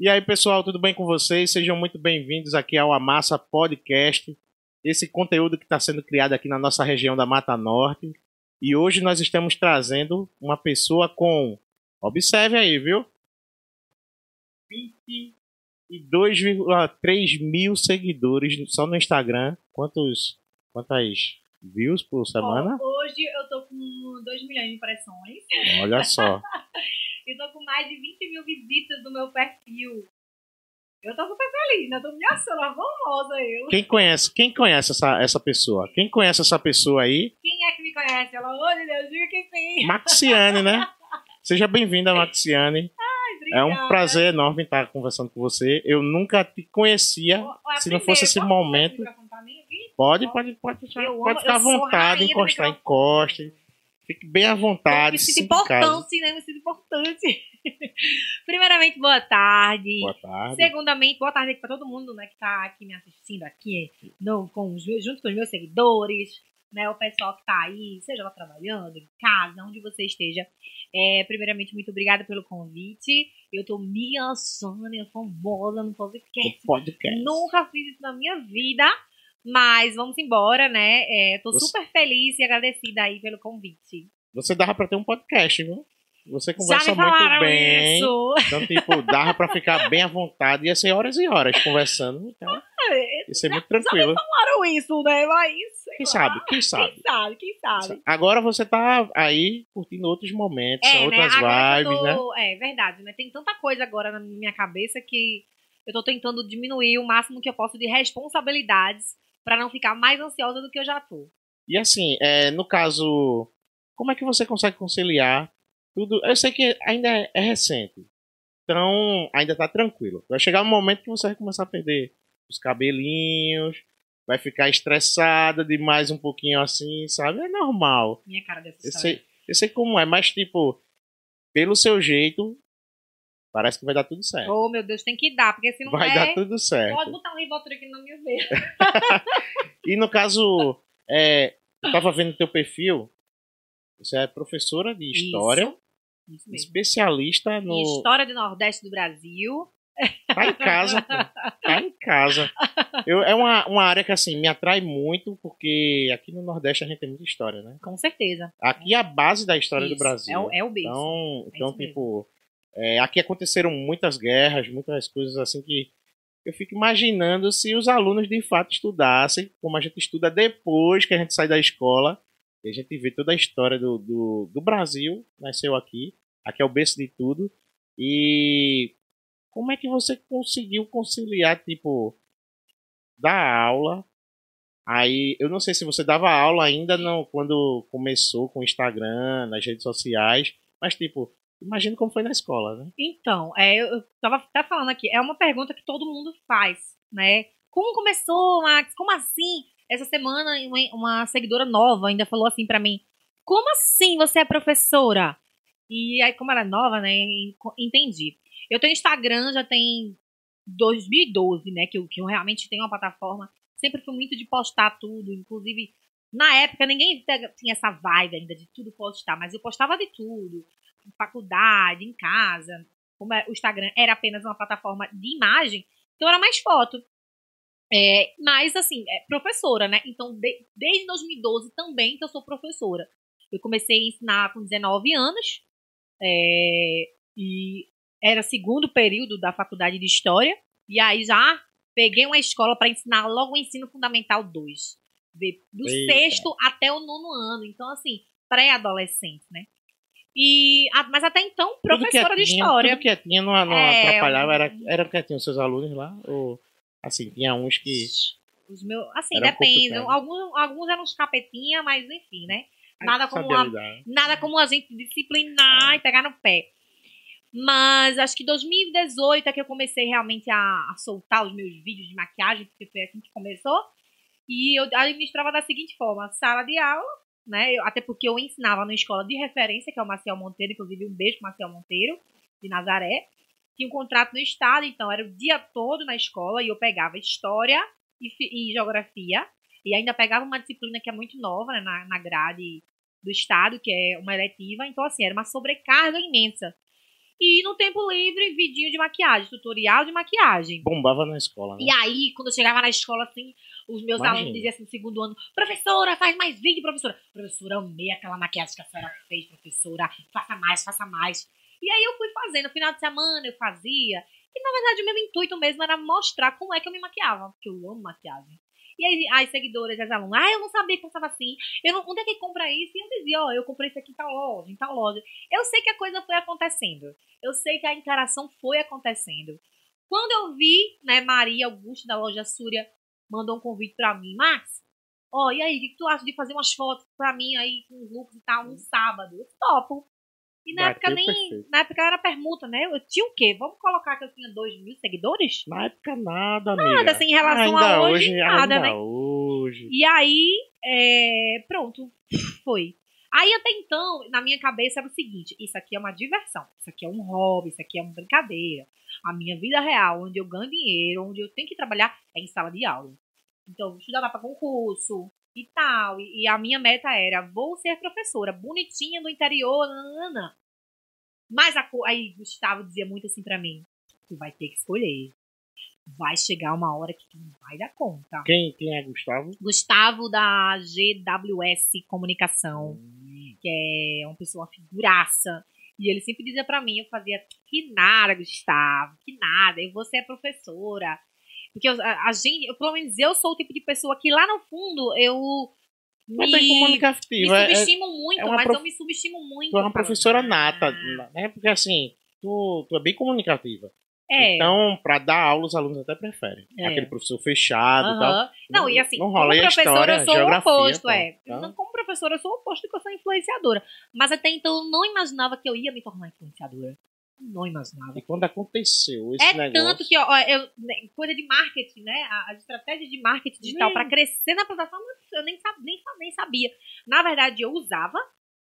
E aí, pessoal, tudo bem com vocês? Sejam muito bem-vindos aqui ao Amassa Podcast, esse conteúdo que está sendo criado aqui na nossa região da Mata Norte. E hoje nós estamos trazendo uma pessoa com, observe aí, viu? 22,3 mil seguidores só no Instagram. Quantos, quantas views por semana? hoje eu tô com 2 milhões de impressões. Olha só. eu tô com mais de 20 mil visitas no meu perfil. Eu tô super feliz, né? Tô me achando famosa eu. Quem conhece, quem conhece essa, essa pessoa? Quem conhece essa pessoa aí? Quem é que me conhece? Pelo amor de Deus, diga que sim. Maxiane, né? Seja bem-vinda, Maxiane. Ai, É obrigada. um prazer enorme estar conversando com você. Eu nunca te conhecia. Ó, ó, Se não fosse esse momento-? Pode, pode, pode, pode ficar à vontade, encostar, microfone. Fique bem à Eu vontade. me sinto importante, né? Me sinto importante. Primeiramente, boa tarde. Boa tarde. Segundamente, boa tarde pra todo mundo, né, que tá aqui me assistindo aqui, no, com os junto com os meus seguidores, né, o pessoal que tá aí, seja lá trabalhando, em casa, onde você esteja. É, primeiramente, muito obrigada pelo convite. Eu tô me achando eu famosa no podcast. O podcast. Nunca fiz isso na minha vida, mas vamos embora, né? É, tô Você- super feliz e agradecida aí pelo convite. Você dava pra ter um podcast, viu? Você Já conversa muito bem. isso. Então, tipo, dava pra ficar bem à vontade. Ia ser horas e horas conversando. Então, ia ser muito tranquilo. Falaram isso, né? Mas Quem sabe? Quem sabe? Quem sabe, quem sabe. Agora você tá aí curtindo outros momentos, É, né? outras que vibes, eu né? tô... É verdade, né? Tem tanta coisa agora na minha cabeça que eu tô tentando diminuir o máximo que eu posso de responsabilidades pra não ficar mais ansiosa do que eu já tô. E assim, é, no caso, como é que você consegue conciliar tudo? Eu sei que ainda é, é recente, então ainda tá tranquilo. Vai chegar um momento que você vai começar a perder os cabelinhos, vai ficar estressada demais um pouquinho assim, sabe? É normal. Minha cara dessa Eu sei, eu sei como é, mas tipo, pelo seu jeito, parece que vai dar tudo certo. Oh, meu Deus, tem que dar, porque se não Vai é, dar tudo certo. pode botar um Rivotril aqui na minha veia. E no caso, é, eu tava vendo teu perfil, você é professora de história, Isso mesmo. especialista no. E História do Nordeste do Brasil. Tá em casa, pô. Tá em casa. Eu, é uma, uma área que assim me atrai muito, porque aqui no Nordeste a gente tem muita história, né? Com certeza. Aqui é a base da história do Isso, Brasil. É o, é o berço. Então, É então isso mesmo. É, aqui aconteceram muitas guerras, muitas coisas assim que eu fico imaginando se os alunos de fato estudassem, como a gente estuda depois que a gente sai da escola, e a gente vê toda a história do, do, do Brasil, nasceu aqui, aqui é o berço de tudo, e como é que você conseguiu conciliar, tipo, dar aula, aí, eu não sei se você dava aula ainda não, quando começou com o Instagram, nas redes sociais, mas tipo, imagina como foi na escola, né? Então, é, eu tava até falando aqui, é uma pergunta que todo mundo faz, né? Como começou, Max? Como assim? Essa semana, uma, seguidora nova ainda falou assim pra mim: Como assim você é professora? E aí, como ela é nova, né? en- Entendi. Eu tenho Instagram já tem 2012, né? Que eu, que eu realmente tenho uma plataforma. Sempre fui muito de postar tudo, inclusive. Na época, ninguém tinha essa vibe ainda de tudo postar, mas eu postava de tudo. Faculdade, em casa, como é- o Instagram era apenas uma plataforma de imagem, então era mais foto. É, mas, assim, é professora, né? Então, de- desde 2012 também que eu sou professora. Eu comecei a ensinar com 19 anos, é, e era segundo período da faculdade de História, e aí já peguei uma escola para ensinar logo o ensino fundamental 2. de- Do Eita. sexto até o nono ano. Então, assim, pré-adolescente, né? E, mas até então, professora de história. Tudo quietinho, não, não É, atrapalhava, era, era quietinho seus alunos lá? Ou, assim, tinha uns que... Os meus, assim, depende. Alguns, alguns eram uns capetinha, mas enfim, né? Nada como, a, nada como a gente disciplinar e pegar no pé. Mas acho que 2018 é que eu comecei realmente a, a soltar os meus vídeos de maquiagem, porque foi assim que começou. E eu administrava da seguinte forma: sala de aula, né? Eu- até porque eu ensinava numa escola de referência, que é o Marcel Monteiro, inclusive um beijo pro Marcel Monteiro, de Nazaré. Tinha um contrato no estado, então era o dia todo na escola e eu pegava história e, e geografia. E ainda pegava uma disciplina que é muito nova, né, na, na grade do estado, que é uma eletiva. Então, assim, era uma sobrecarga imensa. E no tempo livre, vidinho de maquiagem, tutorial de maquiagem. Bombava na escola, né? E aí, quando eu chegava na escola, assim, os meus Imagina. alunos diziam assim no segundo ano, professora, faz mais vídeo, professora. Professora, amei aquela maquiagem que a senhora fez, professora. Faça mais, faça mais. E aí eu fui fazendo, no final de semana eu fazia. E na verdade o meu intuito mesmo era mostrar como é que eu me maquiava, porque eu amo maquiagem. E aí as seguidoras, as alunas, ah, eu não sabia que estava assim. Eu não, onde é que compra isso? E eu dizia, ó, eu comprei isso aqui em tal loja, em tal loja. Eu sei que a coisa foi acontecendo. Eu sei que a interação foi acontecendo. Quando eu vi, né, Maria Augusto da loja Súria mandou um convite pra mim, Max, ó, e aí, o que que tu acha de fazer umas fotos pra mim aí com os looks e tal, um sábado? Eu topo. E na Bateu época nem. perfeito. Na época era permuta, né? Eu tinha o quê? Vamos colocar que eu tinha 2 mil seguidores? Na época nada, amiga. Nada, assim, em relação ainda a hoje, nada, ainda né? hoje. E aí, é, pronto, foi. Aí até então, na minha cabeça era o seguinte: isso aqui é uma diversão, isso aqui é um hobby, isso aqui é uma brincadeira. A minha vida real, onde eu ganho dinheiro, onde eu tenho que trabalhar, é em sala de aula. Então, eu estudava para concurso e tal. E, e a minha meta era: vou ser professora, bonitinha do interior, nanana. Mas a, aí Gustavo dizia muito assim pra mim: tu vai ter que escolher. Vai chegar uma hora que tu não vai dar conta. Quem, quem é Gustavo? Gustavo da GWS Comunicação, que é uma pessoa uma figuraça. E ele sempre dizia pra mim, eu fazia, que nada, Gustavo, que nada, eu vou ser professora. Porque eu- a, a gente, eu, pelo menos eu sou o tipo de pessoa que lá no fundo eu É me, bem me comunicativa. É, subestimo muito, é mas prof- eu me subestimo muito. tu é uma professora "Ah, nata, né? Porque assim, tu, tu é bem comunicativa. É. Então, pra dar aula, os alunos até preferem. É. Aquele professor fechado e tal. Aham. Não, e assim, não como rola a professora eu sou o oposto, pô. é. Então- Não, como professora eu sou o oposto porque eu sou influenciadora. Mas até então eu não imaginava que eu ia me tornar influenciadora. Não imaginava. E quando aconteceu esse É negócio... tanto que, ó, eu, né, coisa de marketing, né? A, a estratégia de marketing digital para crescer na plataforma, eu nem, nem, nem sabia. Na verdade, eu usava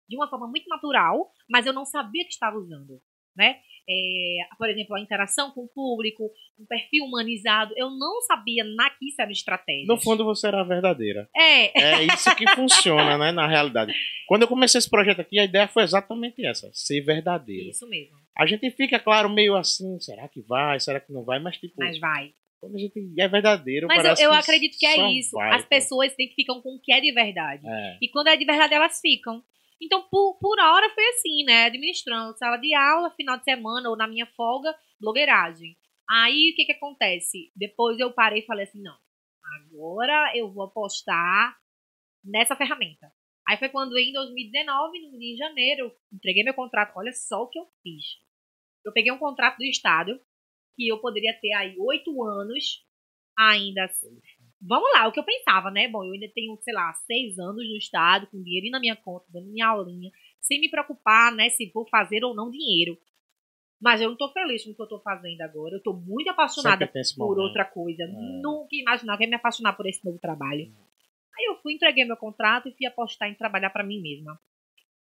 de uma forma muito natural, mas eu não sabia que estava usando, né? É, por exemplo, a interação com o público, um perfil humanizado, eu não sabia na que isso era estratégia. No fundo, você era verdadeira. É, É isso que funciona, né, na realidade. Quando eu comecei esse projeto aqui, a ideia foi exatamente essa, ser verdadeiro. isso mesmo. A gente fica, claro, meio assim, será que vai, será que não vai, mas tipo, Mas vai. quando a gente é verdadeiro, Mas parece eu, eu que acredito que é isso. vai, As pessoas se identificam com o que é de verdade. É. E quando é de verdade, elas ficam. Então, por, por hora foi assim, né? Administrando sala de aula, final de semana ou na minha folga, blogueiragem. Aí, o que que acontece? Depois eu parei e falei assim, não, agora eu vou apostar nessa ferramenta. Aí foi quando em 2019, no- em janeiro, eu entreguei meu contrato. Olha só o que eu fiz. Eu peguei um contrato do Estado, que eu poderia ter aí oito anos ainda. assim. Vamos lá, o que eu pensava, né? Bom, eu ainda tenho, sei lá, seis anos no Estado, com dinheirinho na minha conta, dando minha aulinha, sem me preocupar, né, se vou fazer ou não dinheiro. Mas eu não tô feliz com o que eu tô fazendo agora. Eu tô muito apaixonada por outra coisa. É. Nunca imaginava que ia me apaixonar por esse novo trabalho. Aí eu fui, entreguei meu contrato e fui apostar em trabalhar pra mim mesma. O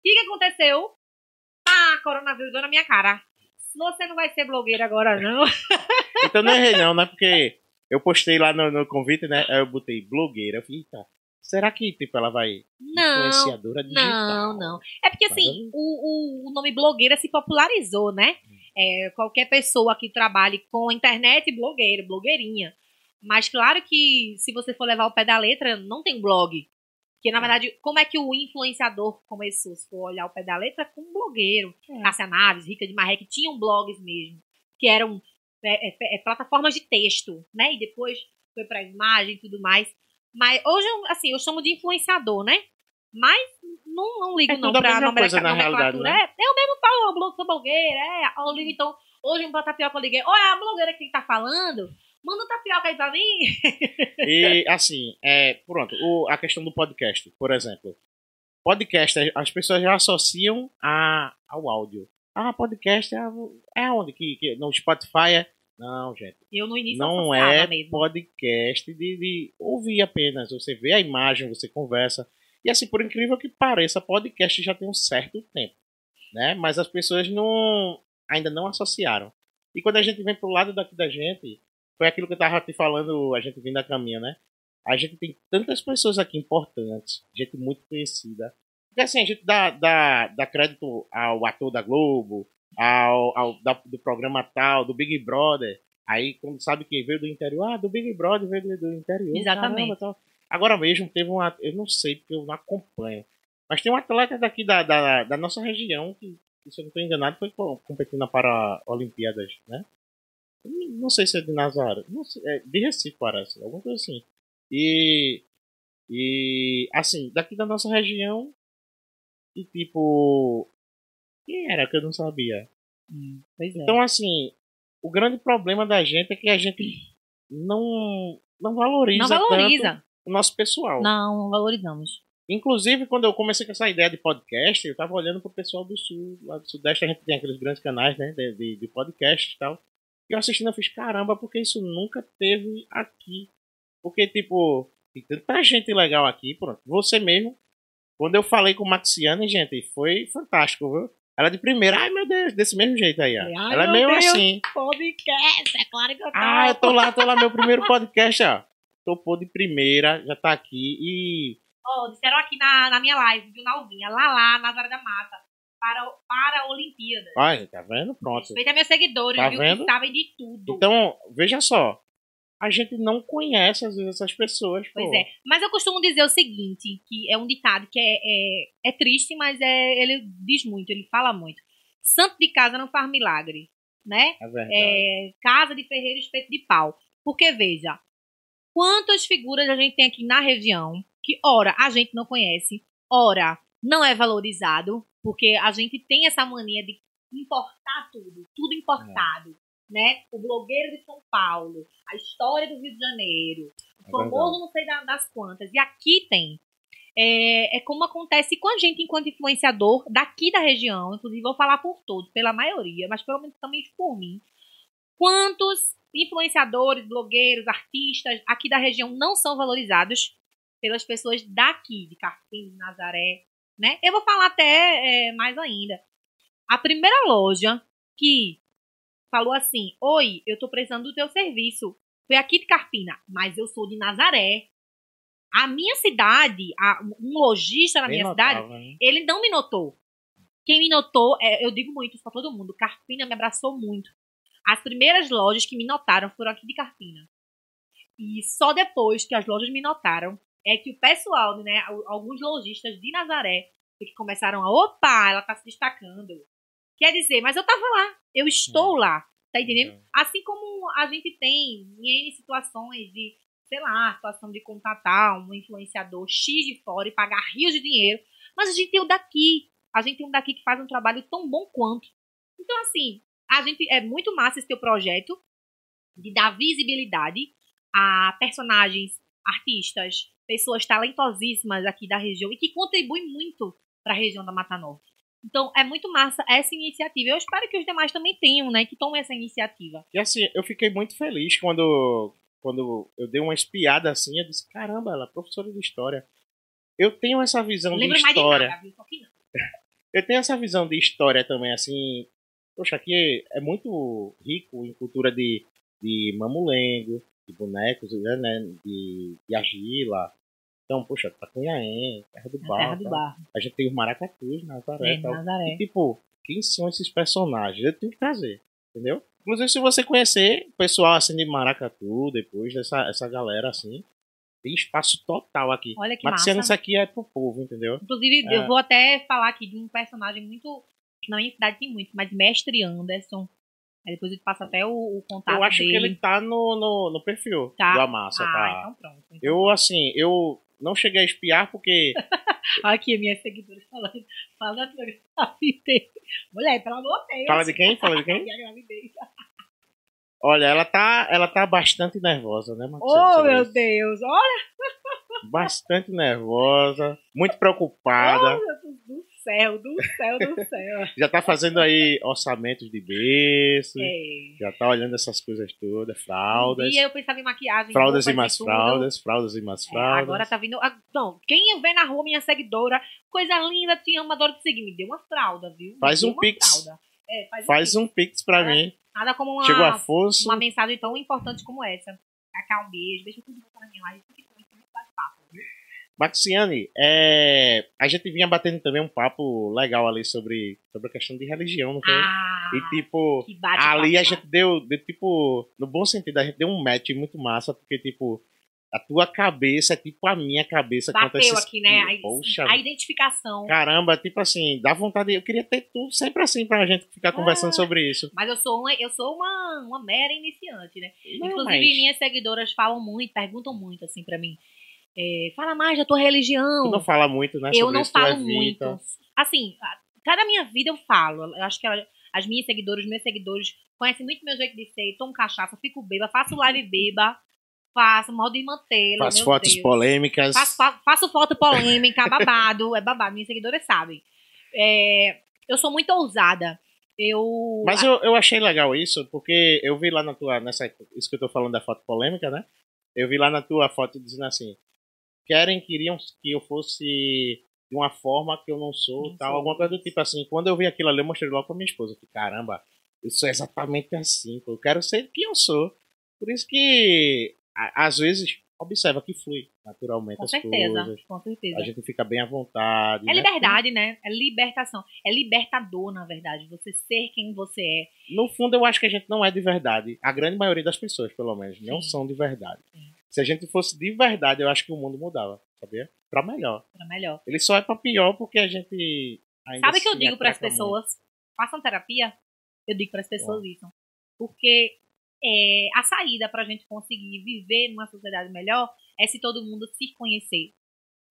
que, que aconteceu? Ah, coronavírus deu na minha cara. Você não vai ser blogueira agora, não. Então não errei não, né? Porque eu postei lá no, no convite, né? Aí eu botei blogueira. Eu falei, eita, será que tipo, ela vai Não, influenciadora digital? Não, não. É porque Mas assim, o, o, nome blogueira se popularizou, né? É, qualquer pessoa que trabalhe com internet, blogueiro, blogueirinha. Mas claro que se você for levar o pé da letra, não tem blog. Porque, na verdade, como é que o influenciador começou? Se for olhar o pé da letra, com um blogueiro. É. Cássia Naves, Rica de Marré, que tinham blogs mesmo. Que eram é, é, é, plataformas de texto, né? E depois foi pra imagem e tudo mais. Mas hoje, assim, eu chamo de influenciador, né? Mas não, não ligo É não tudo a nomenclatura. na realidade, né? É, eu mesmo falo, eu sou blogueira, é. Eu ligo, então, hoje um tapioca eu liguei. Olha, a blogueira que tá falando, manda um tapioca aí pra mim. E assim, é, pronto, o- a questão do podcast, por exemplo. Podcast, as pessoas já associam a, ao áudio. Ah, podcast é, é onde? Que, que, no Spotify é. Não, gente. Eu no início Não é mesmo. podcast de, de ouvir apenas. Você vê a imagem, você conversa. E assim, por incrível que pareça, podcast já tem um certo tempo. Né? Mas as pessoas não ainda não associaram. E quando a gente vem pro lado daqui da gente, foi aquilo que eu tava te falando, a gente vindo a caminho, né? A gente tem tantas pessoas aqui importantes, gente muito conhecida. Porque assim, a gente dá, dá, dá crédito ao ator da Globo, ao, ao da- do programa tal, do Big Brother. Aí, quando sabe quem veio do interior, ah, do Big Brother veio do, do interior. Exatamente. caramba. Agora mesmo teve uma. Eu não sei, porque eu não acompanho. Mas tem um atleta daqui da, da, da nossa região que, que, se eu não estou enganado, foi co- competindo para Olimpíadas, né? Não sei se é de Nazaré. Não sei, é de Recife, parece. Alguma coisa assim. E. E. Assim, daqui da nossa região. E tipo. Quem era que eu não sabia? Pois é. Então, assim, o grande problema da gente é que a gente não, não valoriza, não valoriza. o nosso pessoal. Não, não valorizamos. Inclusive, quando eu comecei com essa ideia de podcast, eu tava olhando pro pessoal do sul, lá do sudeste, a gente tem aqueles grandes canais, né, de, de, de podcast e tal. E eu assistindo, eu fiz, caramba, porque isso nunca teve aqui. Porque, tipo, tem tanta gente legal aqui, pronto. Você mesmo, quando eu falei com Maxiane, gente, foi fantástico, viu? Ela de primeira, ai meu Deus, desse mesmo jeito aí, ó. Ai, Ela é meio Deus. assim. Podcast, é claro que eu tô. Ah, eu tô lá, tô lá, meu primeiro podcast, ó. Topou de primeira, já tá aqui e. Ó, disseram aqui na, na minha live, viu, na Alvinha, lá lá, Nazaré da Mata, para, para a Olimpíada. Olha, tá vendo? Pronto. Respeita meus seguidores, Tá viu, vendo? que sabem de tudo. Então, veja só. A gente não conhece, às vezes, essas pessoas. Pois pô. é. Mas eu costumo dizer o seguinte, que é um ditado que é, é, é triste, mas é, ele diz muito, ele fala muito. Santo de casa não faz milagre, né? É verdade. É, casa de ferreiro espeto de pau. Porque, veja, quantas figuras a gente tem aqui na região que, ora, a gente não conhece, ora, não é valorizado, porque a gente tem essa mania de importar tudo, tudo importado, né? O blogueiro de São Paulo, a história do Rio de Janeiro, o É famoso não sei da- das quantas. E aqui tem. É, é como acontece com a gente enquanto influenciador daqui da região, inclusive vou falar por todos, pela maioria, mas pelo menos também por mim. Quantos influenciadores, blogueiros, artistas aqui da região não são valorizados pelas pessoas daqui, de Carpim, de Nazaré, né? Eu vou falar até é, mais ainda. A primeira loja que falou assim: Oi, eu tô precisando do teu serviço. Foi aqui de Carpina, mas eu sou de Nazaré. A minha cidade, a- um lojista na Bem minha notável, cidade, né? ele não me notou. Quem me notou, é, eu digo muito isso pra todo mundo, Carpina me abraçou muito. As primeiras lojas que me notaram foram aqui de Carpina. E só depois que as lojas me notaram, é que o pessoal, né, al- alguns lojistas de Nazaré, que começaram a, opa, ela tá se destacando. Quer dizer, mas eu tava lá, eu estou lá, tá entendendo? É. Assim como a gente tem em situações de, sei lá, situação de contratar um influenciador X de fora e pagar rios de dinheiro, mas a gente tem o daqui. A gente tem um daqui que faz um trabalho tão bom quanto. Então, assim, a gente é muito massa esse teu projeto de dar visibilidade a personagens, artistas, pessoas talentosíssimas aqui da região e que contribuem muito para a região da Mata Norte. Então, é muito massa essa iniciativa. Eu espero que os demais também tenham, né? Que tomem essa iniciativa. E assim, eu fiquei muito feliz quando, quando eu dei uma espiada assim. Eu disse: caramba, ela é professora de história. Eu tenho essa visão de lembro mais de história. nada, viu? Eu tenho essa visão de história também, assim. Poxa, aqui é muito rico em cultura de, de mamulengo, de bonecos, né, né, de, de argila. Então, poxa, Tacunhaém, Terra do Na Barro. Terra do tá? Barro. A gente tem os maracatus, Nazaré É, e tal. Nazaré. E, tipo, quem são esses personagens? Eu tenho que trazer, entendeu? Inclusive, se você conhecer o pessoal assim de Maracatu, depois dessa essa galera assim, tem espaço total aqui. Olha que massa. isso aqui é pro povo, entendeu? Inclusive, É. eu vou até falar aqui de um personagem muito. Na minha cidade tem muito, mas Mestre Anderson. Aí depois eu passo até o, o contato eu acho dele. que ele tá no, no, no perfil Tá? do Amassa, ah, tá? então pronto. Então, Eu, assim, eu não cheguei a espiar porque aqui, minhas seguidoras falando. Fala da tua gravidez. Mulher, pelo amor de Deus. Fala de quem? Fala de quem? Minha gravidez. Olha, ela tá, ela tá bastante nervosa, né, Marcelo? Oh, meu isso? Deus. Olha, Bastante nervosa, muito preocupada. oh, meu Deus do céu, do céu, do céu. Já tá fazendo aí orçamentos de berço. É. Já tá olhando essas coisas todas, fraldas. E eu pensava em maquiagem. Fraldas e mais fraldas, fraldas e mais É, fraldas. agora tá vindo. Não, quem eu ver na rua, minha seguidora, coisa linda, te amo, adoro te seguir. Me deu uma fralda, viu? Me Faz um pix. É, faz, Faz um um pix pra É. mim. Nada como uma, Chegou Afonso. uma mensagem tão importante como essa. Cacá, um beijo. Beijo tudo que na minha live. Fique com isso, muito bate-papo, viu? Maxiane, é, a gente vinha batendo também um papo legal ali sobre, sobre a questão de religião, não foi? Ah, e tipo, ali a gente deu, deu, tipo, no bom sentido, a gente deu um match muito massa, porque tipo, a tua cabeça é tipo a minha cabeça bateu esses- aqui, né? A, Poxa, a identificação. caramba, tipo assim, dá vontade, eu queria ter tudo sempre assim pra gente ficar conversando Ah. sobre isso. Mas eu sou uma, eu sou uma, uma mera iniciante, né? Não, Inclusive, mas minhas seguidoras falam muito, perguntam muito assim pra mim. É, fala mais da tua religião. tu não fala muito, né, eu não falo muito. Assim, a- cada minha vida eu falo. Eu acho que ela- as minhas seguidoras, os meus seguidores conhecem muito meu jeito de ser. Tomo cachaça, fico beba, faço live beba, faço modo de mantê-lo. Meu fotos Deus. polêmicas. Faço, fa- faço foto polêmica, babado. É babado, minhas seguidoras sabem. É, eu sou muito ousada. Eu. Mas eu, eu achei legal isso, porque eu vi lá na tua. Nessa, isso que eu tô falando da foto polêmica, né? Eu vi lá na tua foto dizendo assim: querem, queriam que eu fosse de uma forma que eu não sou, Não tal, sou. alguma coisa do tipo assim. Quando eu vi aquilo ali, eu mostrei logo pra minha esposa. Que caramba, eu sou exatamente assim, eu quero ser quem eu sou. Por isso que, a- às vezes, observa que flui naturalmente com as certeza, coisas. com certeza. A gente fica bem à vontade. É né? liberdade, né? É libertação. É libertador, na verdade. Você ser quem você é. No fundo, eu acho que a gente não é de verdade. A grande maioria das pessoas, pelo menos, não Sim. são de verdade. Sim. Se a gente fosse de verdade, eu acho que o mundo mudava, sabia? Pra melhor. Pra melhor. Ele só é pra pior porque a gente Sabe o que eu digo para as pessoas? Façam terapia. Eu digo para as pessoas isso. Porque é, a saída para a gente conseguir viver numa sociedade melhor é se todo mundo se conhecer,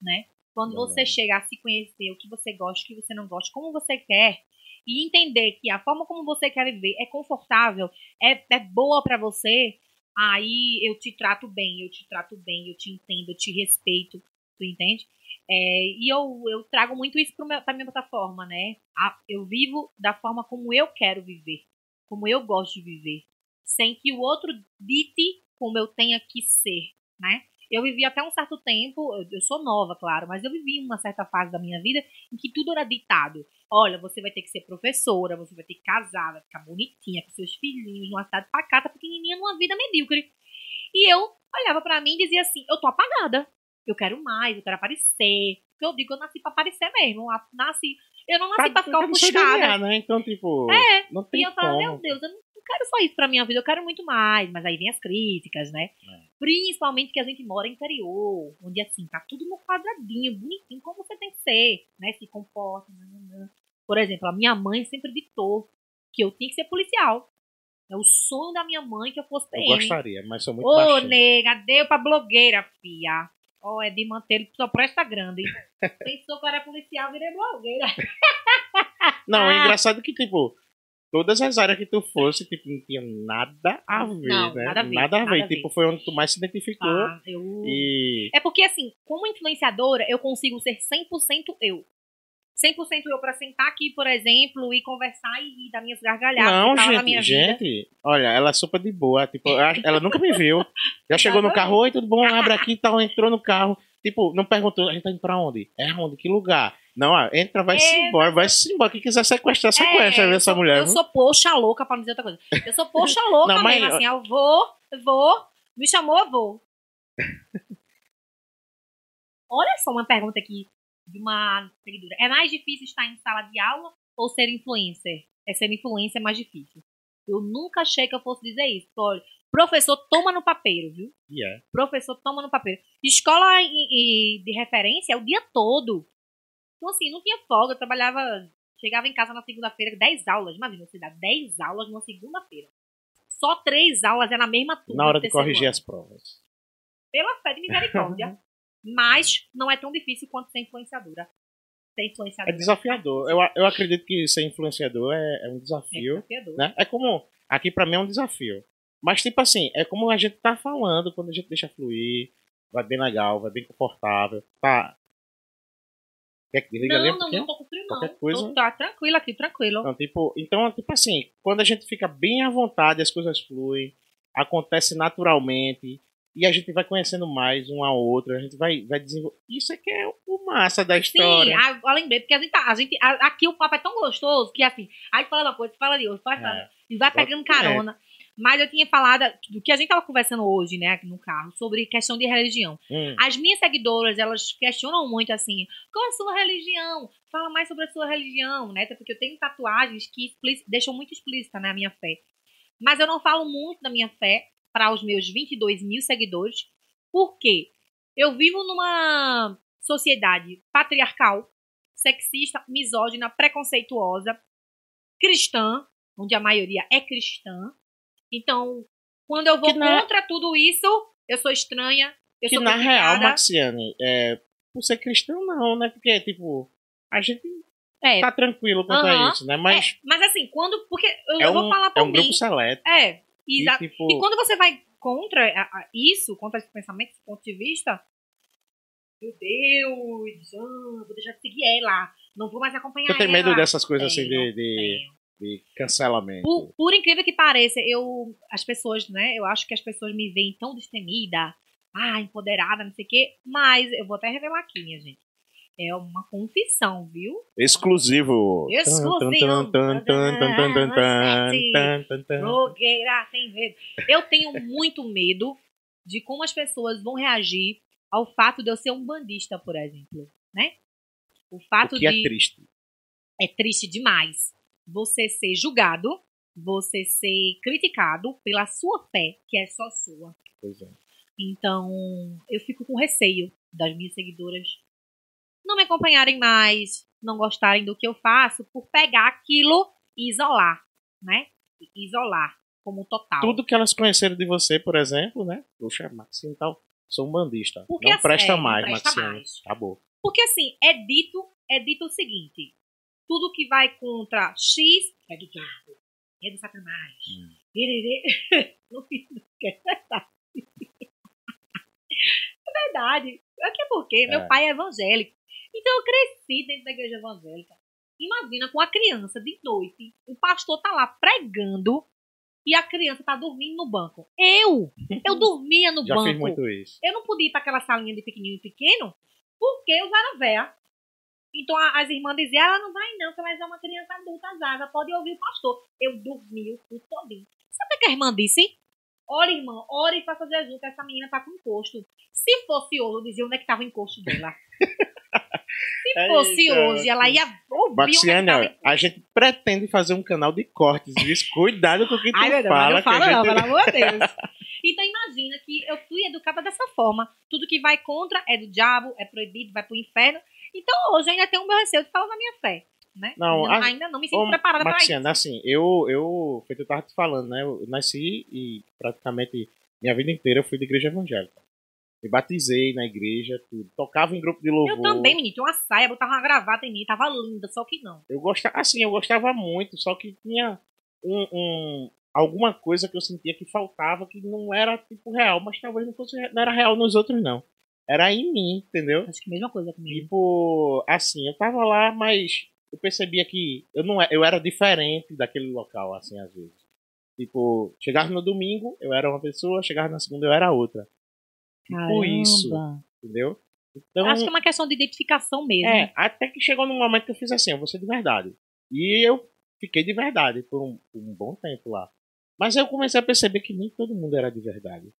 né? Quando você chega a se conhecer, o que você gosta, o que você não gosta, como você quer, e entender que a forma como você quer viver é confortável, é, é boa para você, aí eu te trato bem, eu te trato bem, eu te entendo, eu te respeito, tu entende? É, e eu, eu trago muito isso para minha plataforma, né? Eu vivo da forma como eu quero viver, como eu gosto de viver, sem que o outro dite como eu tenha que ser, né? Eu vivi até um certo tempo, eu, eu sou nova, claro, mas eu vivi uma certa fase da minha vida em que tudo era ditado. Olha, você vai ter que ser professora, você vai ter que casar, vai ficar bonitinha com seus filhinhos, numa cidade pacata, pequenininha, numa vida medíocre. E eu olhava pra mim e dizia assim: eu tô apagada. Eu quero mais, eu quero aparecer. Porque eu digo, eu nasci pra aparecer mesmo. Eu nasci. Eu não nasci pra ficar no seu ofuscada. Né? Então, tipo, É, não E tem eu falo, como. meu Deus, eu não não quero só isso pra minha vida, eu quero muito mais. Mas aí vem as críticas, né? É. Principalmente que a gente mora interior, onde assim, tá tudo no quadradinho, bonitinho, como você tem que ser, né? Se comporta. nananã. Por exemplo, a minha mãe sempre ditou que eu tinha que ser policial. É o sonho da minha mãe que eu fosse Eu PM. gostaria, mas sou muito Ô, baixinho. nega, deu pra blogueira, fia. Ó, é de manter só presta grande. Pensou que eu era policial, virei blogueira. Não, é engraçado que, tipo, todas as áreas que tu fosse, tipo, não tinha nada a ver, Não, né? nada a ver, Nada a ver. nada a ver. Tipo, foi onde tu mais se identificou. Ah, eu... E. É porque, assim, como influenciadora, eu consigo ser 100% eu. 100% eu pra sentar aqui, por exemplo, e conversar e, e dar minhas gargalhadas. Não, gente, minha vida. gente, olha, ela é super de boa. Tipo, ela nunca me viu. Já chegou no carro, oi, tudo bom? Abre aqui e tal, entrou no carro. Tipo, não perguntou, a gente tá indo pra onde? É onde? Que lugar? Não, ó, entra, vai-se É, embora, vai-se embora. Quem quiser sequestrar, sequestra É, essa mulher. Eu viu? sou poxa louca, pra não dizer outra coisa. Eu sou poxa louca Não, mas- mesmo, assim. Eu vou, eu vou, me chamou, eu vou. Olha só uma pergunta aqui de uma seguidora. É mais difícil estar em sala de aula ou ser influencer? É ser influencer é mais difícil. Eu nunca achei que eu fosse dizer isso. Olha, professor toma no papeiro, viu? É. professor toma no papel. Escola de referência é o dia todo. Então, assim, não tinha folga. Eu trabalhava, chegava em casa na segunda-feira, 10 aulas. Imagina, você dá 10 aulas numa segunda-feira. Só três aulas é na mesma turma. Na hora de corrigir ano. as provas. Pela fé de misericórdia. Mas não é tão difícil quanto ser influenciadora. Ser É influenciadora. desafiador. Eu, eu acredito que ser influenciador é, é um É desafio. desafiador. né? É como. Aqui pra mim é um desafio. Mas, tipo assim, é como a gente tá falando quando a gente deixa fluir. Vai bem legal, vai bem confortável. Tá. Quer que desliga ali um Não, não, não tô com frio, não. Qualquer coisa? Tá tranquilo aqui, tranquilo. Então, tipo, então, tipo assim, quando a gente fica bem à vontade, as coisas fluem, acontece naturalmente, e a gente vai conhecendo mais um ao outro, a gente vai, vai desenvolver. Isso é que é o massa da Sim, história. ah, eu lembrei, porque a gente, tá- a gente, a- aqui o papo é tão gostoso que assim, aí fala uma coisa, fala de outra, fala, É. e vai pegando carona. Mas eu tinha falado do que a gente tava conversando hoje, né, no carro, sobre questão de religião. Hum, As minhas seguidoras, elas questionam muito assim, qual a sua religião? Fala mais sobre a sua religião, né? Porque eu tenho tatuagens que deixam muito explícita né, a minha fé. Mas eu não falo muito da minha fé para os meus 22 mil seguidores. Por quê? Eu vivo numa sociedade patriarcal, sexista, misógina, preconceituosa, cristã, onde a maioria é cristã. Então, quando eu vou Que na- contra tudo isso, eu sou estranha, eu que sou na real. Maxiane, é, por ser cristão, não, né? Porque, tipo, a gente É, tá tranquilo quanto Aham. a isso, né? Mas É, mas assim, quando. Porque eu, é, vou falar é por um mim. grupo seleto. É, E, exato. tipo, E quando você vai contra isso, contra esse pensamento, esse ponto de vista, meu Deus, ah, vou deixar de seguir ela. Não vou mais acompanhar eu tenho ela. medo dessas coisas assim Tenho, de, de de cancelamento. Por, por, incrível que pareça, eu as pessoas, né? Eu acho que as pessoas me veem tão destemida, ah, empoderada, não sei o quê. Mas eu vou até revelar aqui, minha gente. É uma confissão, viu? Exclusivo. Exclusivo. Blogueira tem medo. Eu tenho muito medo de como as pessoas vão reagir ao fato de eu ser um bandista, por exemplo, né? O fato o que de é triste. É triste demais você ser julgado, você ser criticado pela sua fé, que é só sua. Pois é. Então, eu fico com receio das minhas seguidoras não me acompanharem mais, não gostarem do que eu faço, por pegar aquilo e isolar, né? Isolar como total. Tudo que elas conheceram de você, por exemplo, né? Poxa, Maxine tal. Sou um bandista. Porque não assim, presta é, não mais, presta Maxiane. mais. Acabou. Porque assim, é dito, é dito o seguinte: tudo que vai contra X é do diabo, é do satanás. Hum. É verdade. É verdade. É é porque meu É. pai é evangélico. Então eu cresci dentro da igreja evangélica. Imagina com a criança de noite, o pastor tá lá pregando e a criança tá dormindo no banco. Eu, eu dormia no Já banco. fiz muito isso. Eu não podia ir pra aquela salinha de pequenininho e pequeno, porque eu já era véia. Então as irmãs diziam, ela não vai não, que ela é uma criança adulta já pode ouvir o pastor. Eu dormi o culto todinho. Sabe o que a irmã disse? Ora, irmã, ora e faça jejum, que essa menina tá com encosto. Se fosse hoje, eu dizia onde é que tava o encosto dela. Se fosse Eita, hoje, ela ia ouvir onde é a gente pretende fazer um canal de cortes, viu? Cuidado com o que tu Ai, meu Deus, fala. não fala a não, gente... pelo amor de Deus. Então imagina que eu fui educada dessa forma. Tudo que vai contra é do diabo, é proibido, vai pro inferno. Então hoje eu ainda tenho o meu receio de falar da minha fé. Né? Não, a- ainda não me sinto Ô, preparada para isso. Assim, eu, eu, feito eu tava te falando, né? Eu nasci e praticamente minha vida inteira eu fui de igreja evangélica. Me batizei na igreja, tudo. Tocava em grupo de louvor. Eu também, menino, tinha uma saia, botava uma gravata em mim, tava linda, só que não. Eu gostava, assim, eu gostava muito, só que tinha um, um- alguma coisa que eu sentia que faltava, que não era tipo real, mas talvez não fosse não era real nos outros não. Era em mim, entendeu? Acho que a mesma coisa comigo. Tipo, assim, eu tava lá, mas eu percebia que eu não é- eu era diferente daquele local, assim, às vezes. Tipo, chegava no domingo, eu era uma pessoa, chegava na segunda, eu era outra, Caramba. isso. entendeu? Então, Acho que é uma questão de identificação mesmo. é, até que chegou num momento que eu fiz assim, eu vou ser de verdade. E eu fiquei de verdade por um, por um bom tempo lá. Mas eu comecei a perceber que nem todo mundo era de verdade.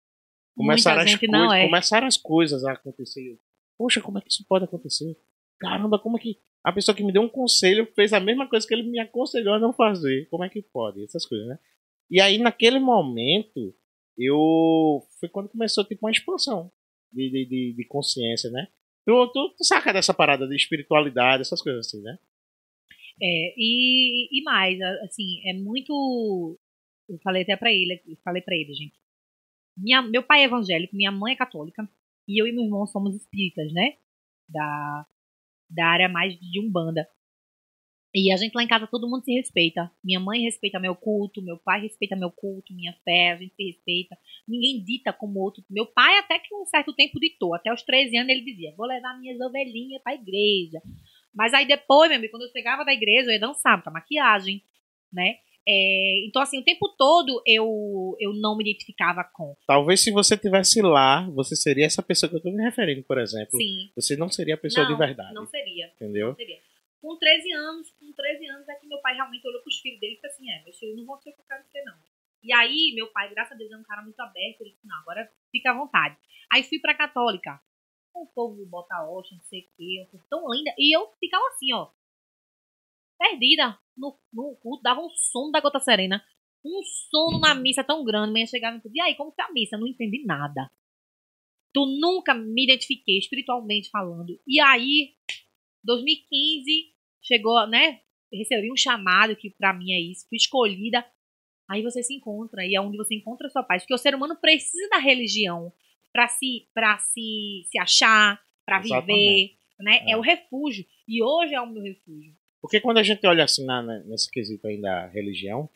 Começaram, as, coisas, é. começaram as coisas a acontecer. Poxa, como é que isso pode acontecer? Caramba, como é que a pessoa que me deu um conselho fez a mesma coisa que ele me aconselhou a não fazer? Como é que pode? Essas coisas, né? E aí, naquele momento, eu. Foi quando começou tipo uma expansão de, de, de, de consciência, né? Tu, tu, tu saca dessa parada de espiritualidade, essas coisas assim, né? É, e, e mais, assim, é muito. Eu falei até pra ele, falei pra ele, gente. Minha, meu pai é evangélico, minha mãe é católica, e eu e meu irmão somos espíritas, né? Da, da área mais de Umbanda. E a gente lá em casa, todo mundo se respeita. Minha mãe respeita meu culto, meu pai respeita meu culto, minha fé, a gente se respeita. Ninguém dita como outro. Meu pai até que um certo tempo ditou. Até os 13 anos ele dizia, vou levar minhas ovelhinhas pra igreja. Mas aí depois, meu amigo, quando eu chegava da igreja, eu ia dançar, pra maquiagem, né? É, então, assim, o tempo todo eu, eu não me identificava com. Talvez se você tivesse lá, você seria essa pessoa que eu tô me referindo, por exemplo. Sim. Você não seria a pessoa não, de verdade. Não seria. Entendeu? Não seria. Com 13 anos, com 13 anos é que meu pai realmente olhou pros filhos dele e disse assim, é, meus filhos não vão ser o que eu quero ser, não. E aí, meu pai, graças a Deus, é um cara muito aberto. Ele disse, não, agora fica à vontade. Aí fui pra católica. O povo bota hoxa, não sei o quê, um povo tão linda. E eu ficava assim, ó. Perdida no, no culto, dava um sono da gota serena. Um sono na missa tão grande. Manhã chegava e e aí, como foi a missa? Não entendi nada. Tu nunca me identifiquei espiritualmente falando. E aí, 2015, chegou, né? Recebi um chamado que pra mim é isso. Fui escolhida. Aí você se encontra. E é onde você encontra a sua paz. Porque o ser humano precisa da religião para se, pra se, se achar, para viver. Né? É. é. o refúgio. E hoje é o meu refúgio. Porque quando a gente olha assim na, nesse quesito aí da religião,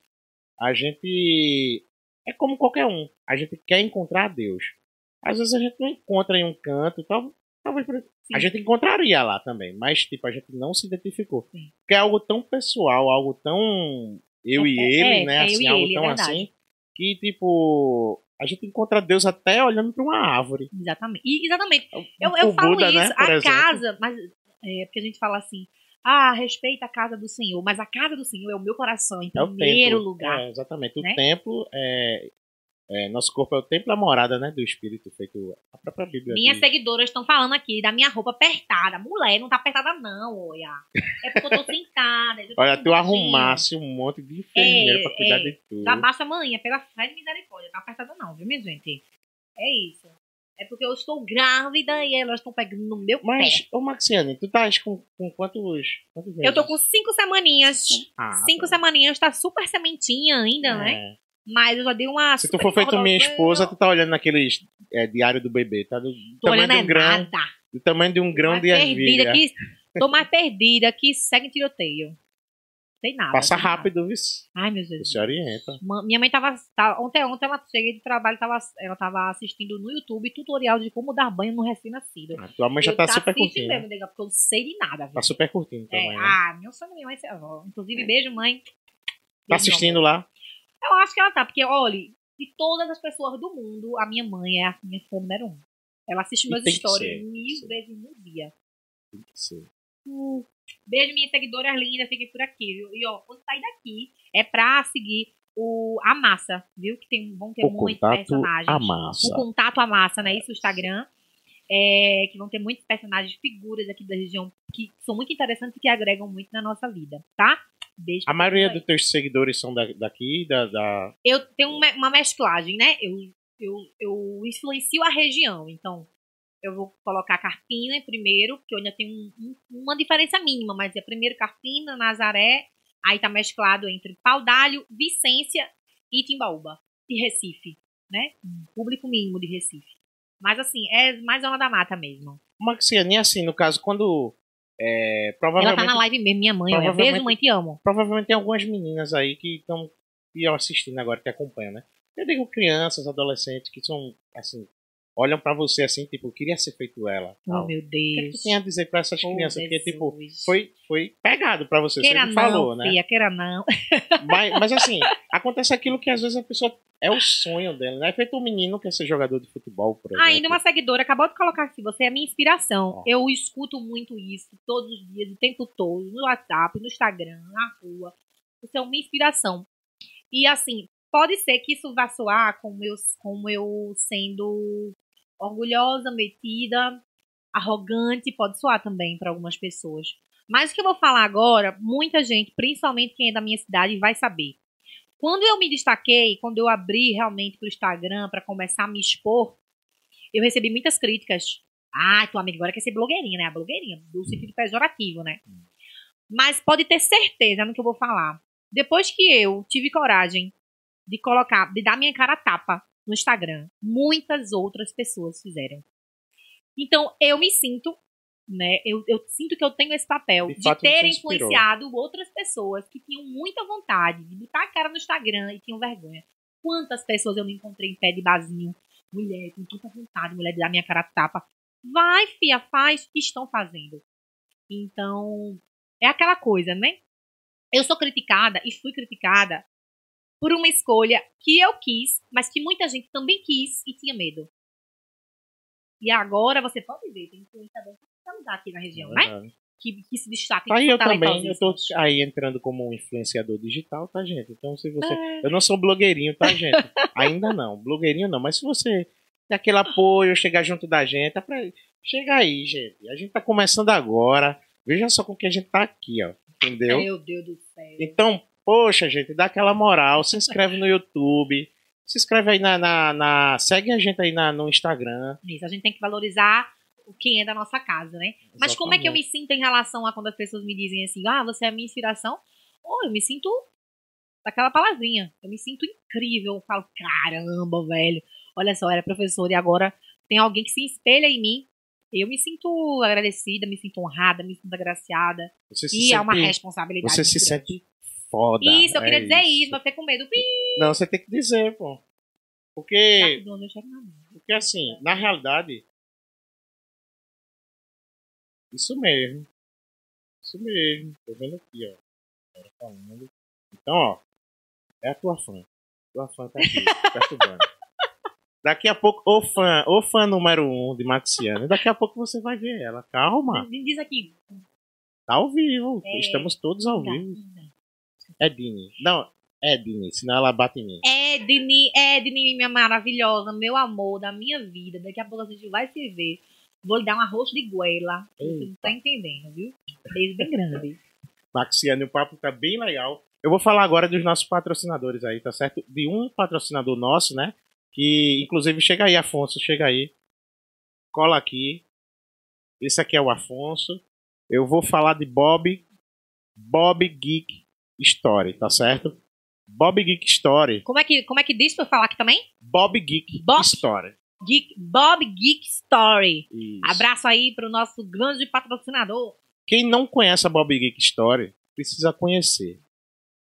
a gente é como qualquer um. A gente quer encontrar Deus. Às vezes a gente não encontra em um canto, tal, talvez a gente encontraria lá também, mas tipo a gente não se identificou. Sim. Porque é algo tão pessoal, algo tão eu é, e ele, é, né? É assim, algo ele, é tão assim que tipo a gente encontra Deus até olhando para uma árvore. Exatamente. E, exatamente. Eu, eu falo Buda, né, isso, né, a exemplo. casa, mas é porque a gente fala assim, ah, respeita a casa do Senhor, mas a casa do Senhor é o meu coração, em é primeiro lugar. É, exatamente. O né? templo é, é, nosso corpo é o templo da morada, né? Do Espírito, feito a própria Bíblia. Minhas seguidoras estão falando aqui da minha roupa apertada. Mulher, não tá apertada, não, olha. É porque eu tô sentada. Eu olha, tu arrumasse um monte de enfermeira é, pra cuidar é, de tudo. Já baixa amanhã, pela fé de misericórdia. Tá apertada, não, viu, minha gente? É isso. É porque eu estou grávida e elas estão pegando no meu Mas, pé. ô Maxiane, tu tá com, com quantos, quantos Eu tô com cinco semaninhas. Ah, cinco tá. semaninhas, tá super sementinha ainda, né? é. né? Mas eu já dei uma. Se tu for feito minha esposa, tu tá olhando naqueles é, diário do bebê, tá? Do, do tamanho de um é grão. Nada. Do tamanho de um grão de ervilha. Que, tô mais perdida que segue tiroteio. Tem nada. Passa rápido, viu? Ai, meu Deus. Você orienta. Minha mãe tava, tava. Ontem, ontem ela cheguei de trabalho, tava, ela tava assistindo no YouTube tutorial de como dar banho no recém-nascido. Ah, tua mãe já tá, tá super curtindo. mesmo, nega, porque eu não sei de nada. Viu? Tá super curtindo é, mãe, né? Ah, meu sonho minha mãe ser avó. Inclusive, beijo, mãe. Tá assistindo lá? Eu acho que ela tá, porque, olha, de todas as pessoas do mundo, a minha mãe é a minha fã número um. Ela assiste meus stories mil vezes no dia. Tem que ser. Uh, beijo, minhas seguidoras lindas, fiquem por aqui, viu? E ó, quando sair daqui, é pra seguir o a massa, viu? Que tem, vão ter o muitos personagens. A massa. O contato a massa, né? Isso, o Instagram. É, que vão ter muitos personagens, figuras aqui da região que são muito interessantes e que agregam muito na nossa vida, tá? Beijo a maioria dos teus seguidores são daqui, da, da... Eu tenho uma mesclagem, né? Eu, eu, eu influencio a região, então eu vou colocar Carpina primeiro, que eu ainda tenho um, um, uma diferença mínima, mas é primeiro Carpina, Nazaré, aí tá mesclado entre Paudalho, Vicência e Timbaúba, e Recife, né? Um público mínimo de Recife. Mas assim, é mais zona da mata mesmo. Maxiane, assim, no caso, quando é, provavelmente, Ela tá na live mesmo, minha mãe. Olha, beijo, mãe, te amo. Provavelmente tem algumas meninas aí que estão assistindo agora, que acompanham, né? Eu digo crianças, adolescentes que são, assim, olham para você assim, tipo, eu queria ser feito ela. Oh, tal. meu Deus. O que, é que tu tem a dizer pra essas oh, crianças? Porque, tipo, foi, foi pegado para você, queira você não, falou, né? Filha, queira não. Mas, mas assim, acontece aquilo que às vezes a pessoa é o sonho dela, né? É feito um menino que quer ser jogador de futebol, por exemplo. Ainda uma seguidora acabou de colocar aqui, você é a minha inspiração. Oh. Eu escuto muito isso todos os dias, o tempo todo, no WhatsApp, no Instagram, na rua. Você é uma inspiração. E assim, pode ser que isso vá soar como eu, como eu sendo orgulhosa, metida, arrogante, pode soar também para algumas pessoas. Mas o que eu vou falar agora, muita gente, principalmente quem é da minha cidade, vai saber. Quando eu me destaquei, quando eu abri realmente para o Instagram para começar a me expor, eu recebi muitas críticas. Ah, tua amiga agora quer ser blogueirinha, né? A blogueirinha, do sentido pejorativo, né? Mas pode ter certeza no que eu vou falar. Depois que eu tive coragem de colocar, de dar minha cara a tapa no Instagram. Muitas outras pessoas fizeram. Então, eu me sinto, né? Eu, eu sinto que eu tenho esse papel de, de ter influenciado outras pessoas que tinham muita vontade de botar a cara no Instagram e tinham vergonha. Quantas pessoas eu não encontrei em pé de basinho? Mulher, com tanta vontade, mulher, de dar minha cara tapa. Vai, fia, faz, estão fazendo. Então, é aquela coisa, né? Eu sou criticada e fui criticada por uma escolha que eu quis, mas que muita gente também quis e tinha medo. E agora você pode ver, tem influenciador para lugar aqui na região, é né? que, que se destaquem. Tá que eu também, eu tô aí entrando como um influenciador digital, tá, gente? Então, se você. É. Eu não sou blogueirinho, tá, gente? Ainda não, blogueirinho não, mas se você tem aquele apoio, chegar junto da gente, é pra... chega aí, gente. A gente tá começando agora. Veja só com que a gente tá aqui, ó. Entendeu? Meu Deus do céu. Então, poxa, gente, dá aquela moral, se inscreve no YouTube, se inscreve aí na. na, na- segue a gente aí na, no Instagram. Isso, a gente tem que valorizar o quem é da nossa casa, né? Mas como é que eu me sinto em relação a quando as pessoas me dizem assim, ah, você é a minha inspiração? Ou eu me sinto daquela palavrinha. Eu me sinto incrível. Eu falo, caramba, velho. Olha só, era professora e agora tem alguém que se espelha em mim. Eu me sinto agradecida, me sinto honrada, me sinto agraciada. Você se E sente, é uma responsabilidade. Você se grande. sente foda. Isso, eu é queria dizer isso, mas fiquei com medo. Não, você tem que dizer, pô. tá Porque, não nada. porque assim, na realidade. Isso mesmo. Isso mesmo. Tô vendo aqui, ó. Ela falando. Então, ó. É a tua fã. Tua fã tá aqui, perturbando. Daqui a pouco, o fã, o fã número um de Maxiane, daqui a pouco você vai ver ela. Calma, Me diz aqui. tá ao vivo. É. Estamos todos ao vivo. dá. É Dini. Não, é Dini, senão ela bate em mim. Edne, Edne, minha maravilhosa, meu amor da minha vida. Daqui a pouco a gente vai se ver. Vou lhe dar um arroz de goela. Você não tá entendendo, viu? Beijo bem grande. Maxiane, o papo tá bem legal. Eu vou falar agora dos nossos patrocinadores aí, tá certo? De um patrocinador nosso, né? Que, inclusive, chega aí, Afonso, chega aí. Cola aqui. Esse aqui é o Afonso. Eu vou falar de Bob. Bob Geek Story, tá certo? Bob Geek Story. Como é que, como é que diz pra eu falar aqui também? Bob Geek Bob? Story. Geek, Bob Geek Story. Isso. Abraço aí pro nosso grande patrocinador. Quem não conhece a Bob Geek Story, precisa conhecer.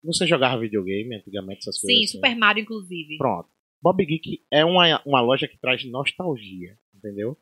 Você jogava videogame antigamente, essas coisas Sim, assim? Super Mario, inclusive. Pronto. Bob Geek é uma, uma loja que traz nostalgia, entendeu?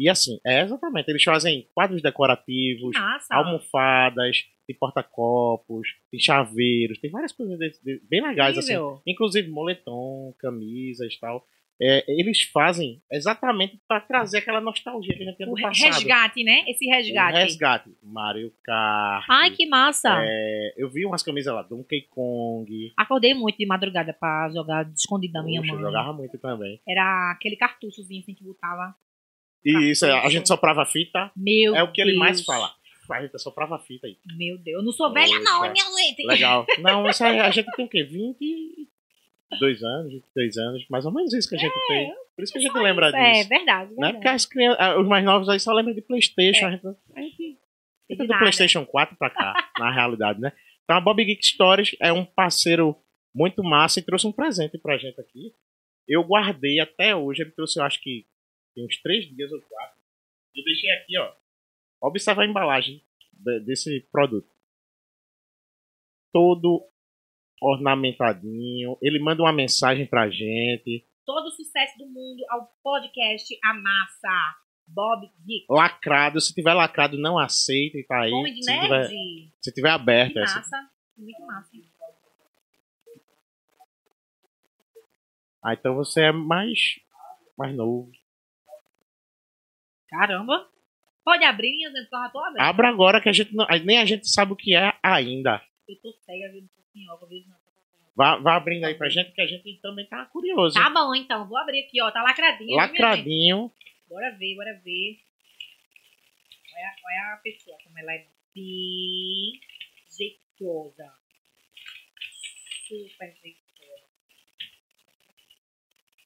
E assim, é exatamente. Eles fazem quadros decorativos, Massa. almofadas, tem porta-copos, tem chaveiros, tem várias coisas desse- de- bem legais, assim. Incrível. Inclusive moletom, camisas e tal. É, eles fazem exatamente para trazer aquela nostalgia que a gente tem O do passado. resgate, né? Esse O resgate. resgate. Mario Kart. Ai, que massa. É, eu vi umas camisas lá, Donkey Kong. Acordei muito de madrugada pra jogar escondido da minha Poxa, eu mãe. jogava muito também. Era aquele cartuchozinho assim que botava. E isso, a Cartucho. gente soprava fita. Meu É o que ele mais fala. A gente soprava fita aí. Meu Deus, eu não sou velha, não, é minha gente. Legal. Não, isso aí, a gente tem o quê? 22 anos, 23 anos, mais ou menos isso que a gente tem. Por isso que a gente lembra É disso. verdade. Né? verdade. Porque as crianças, ah, os mais novos aí só lembram de Playstation. A gente, a gente De fica do nada. Playstation 4 pra cá, na realidade, né? Então a Bob Geek Stories é um parceiro muito massa e trouxe um presente pra gente aqui. Eu guardei até hoje, ele trouxe, eu acho que tem uns três dias ou quatro. Eu deixei aqui, ó. Observa a embalagem de- desse produto. Todo ornamentadinho. Ele manda uma mensagem pra gente. Todo o sucesso do mundo ao podcast Amassa. Bob Geek. Lacrado. Se tiver lacrado, não aceita e tá aí. Se, nerd. tiver, se tiver aberto, Que essa. massa. Muito massa. Ah, então você é mais, mais novo. Caramba. Pode abrir, tô abrindo. Abra agora que a gente não, nem a gente sabe o que é ainda. Eu tô cega, viu? Sem óculos, viu? Não. Vá, vá abrindo aí pra gente que a gente também tá curioso. Tá bom, então. Vou abrir aqui, ó. Tá lacradinho. Lacradinho. Bora ver, bora ver. Olha, olha a pessoa, como ela é bem jeitosa. Super jeitosa.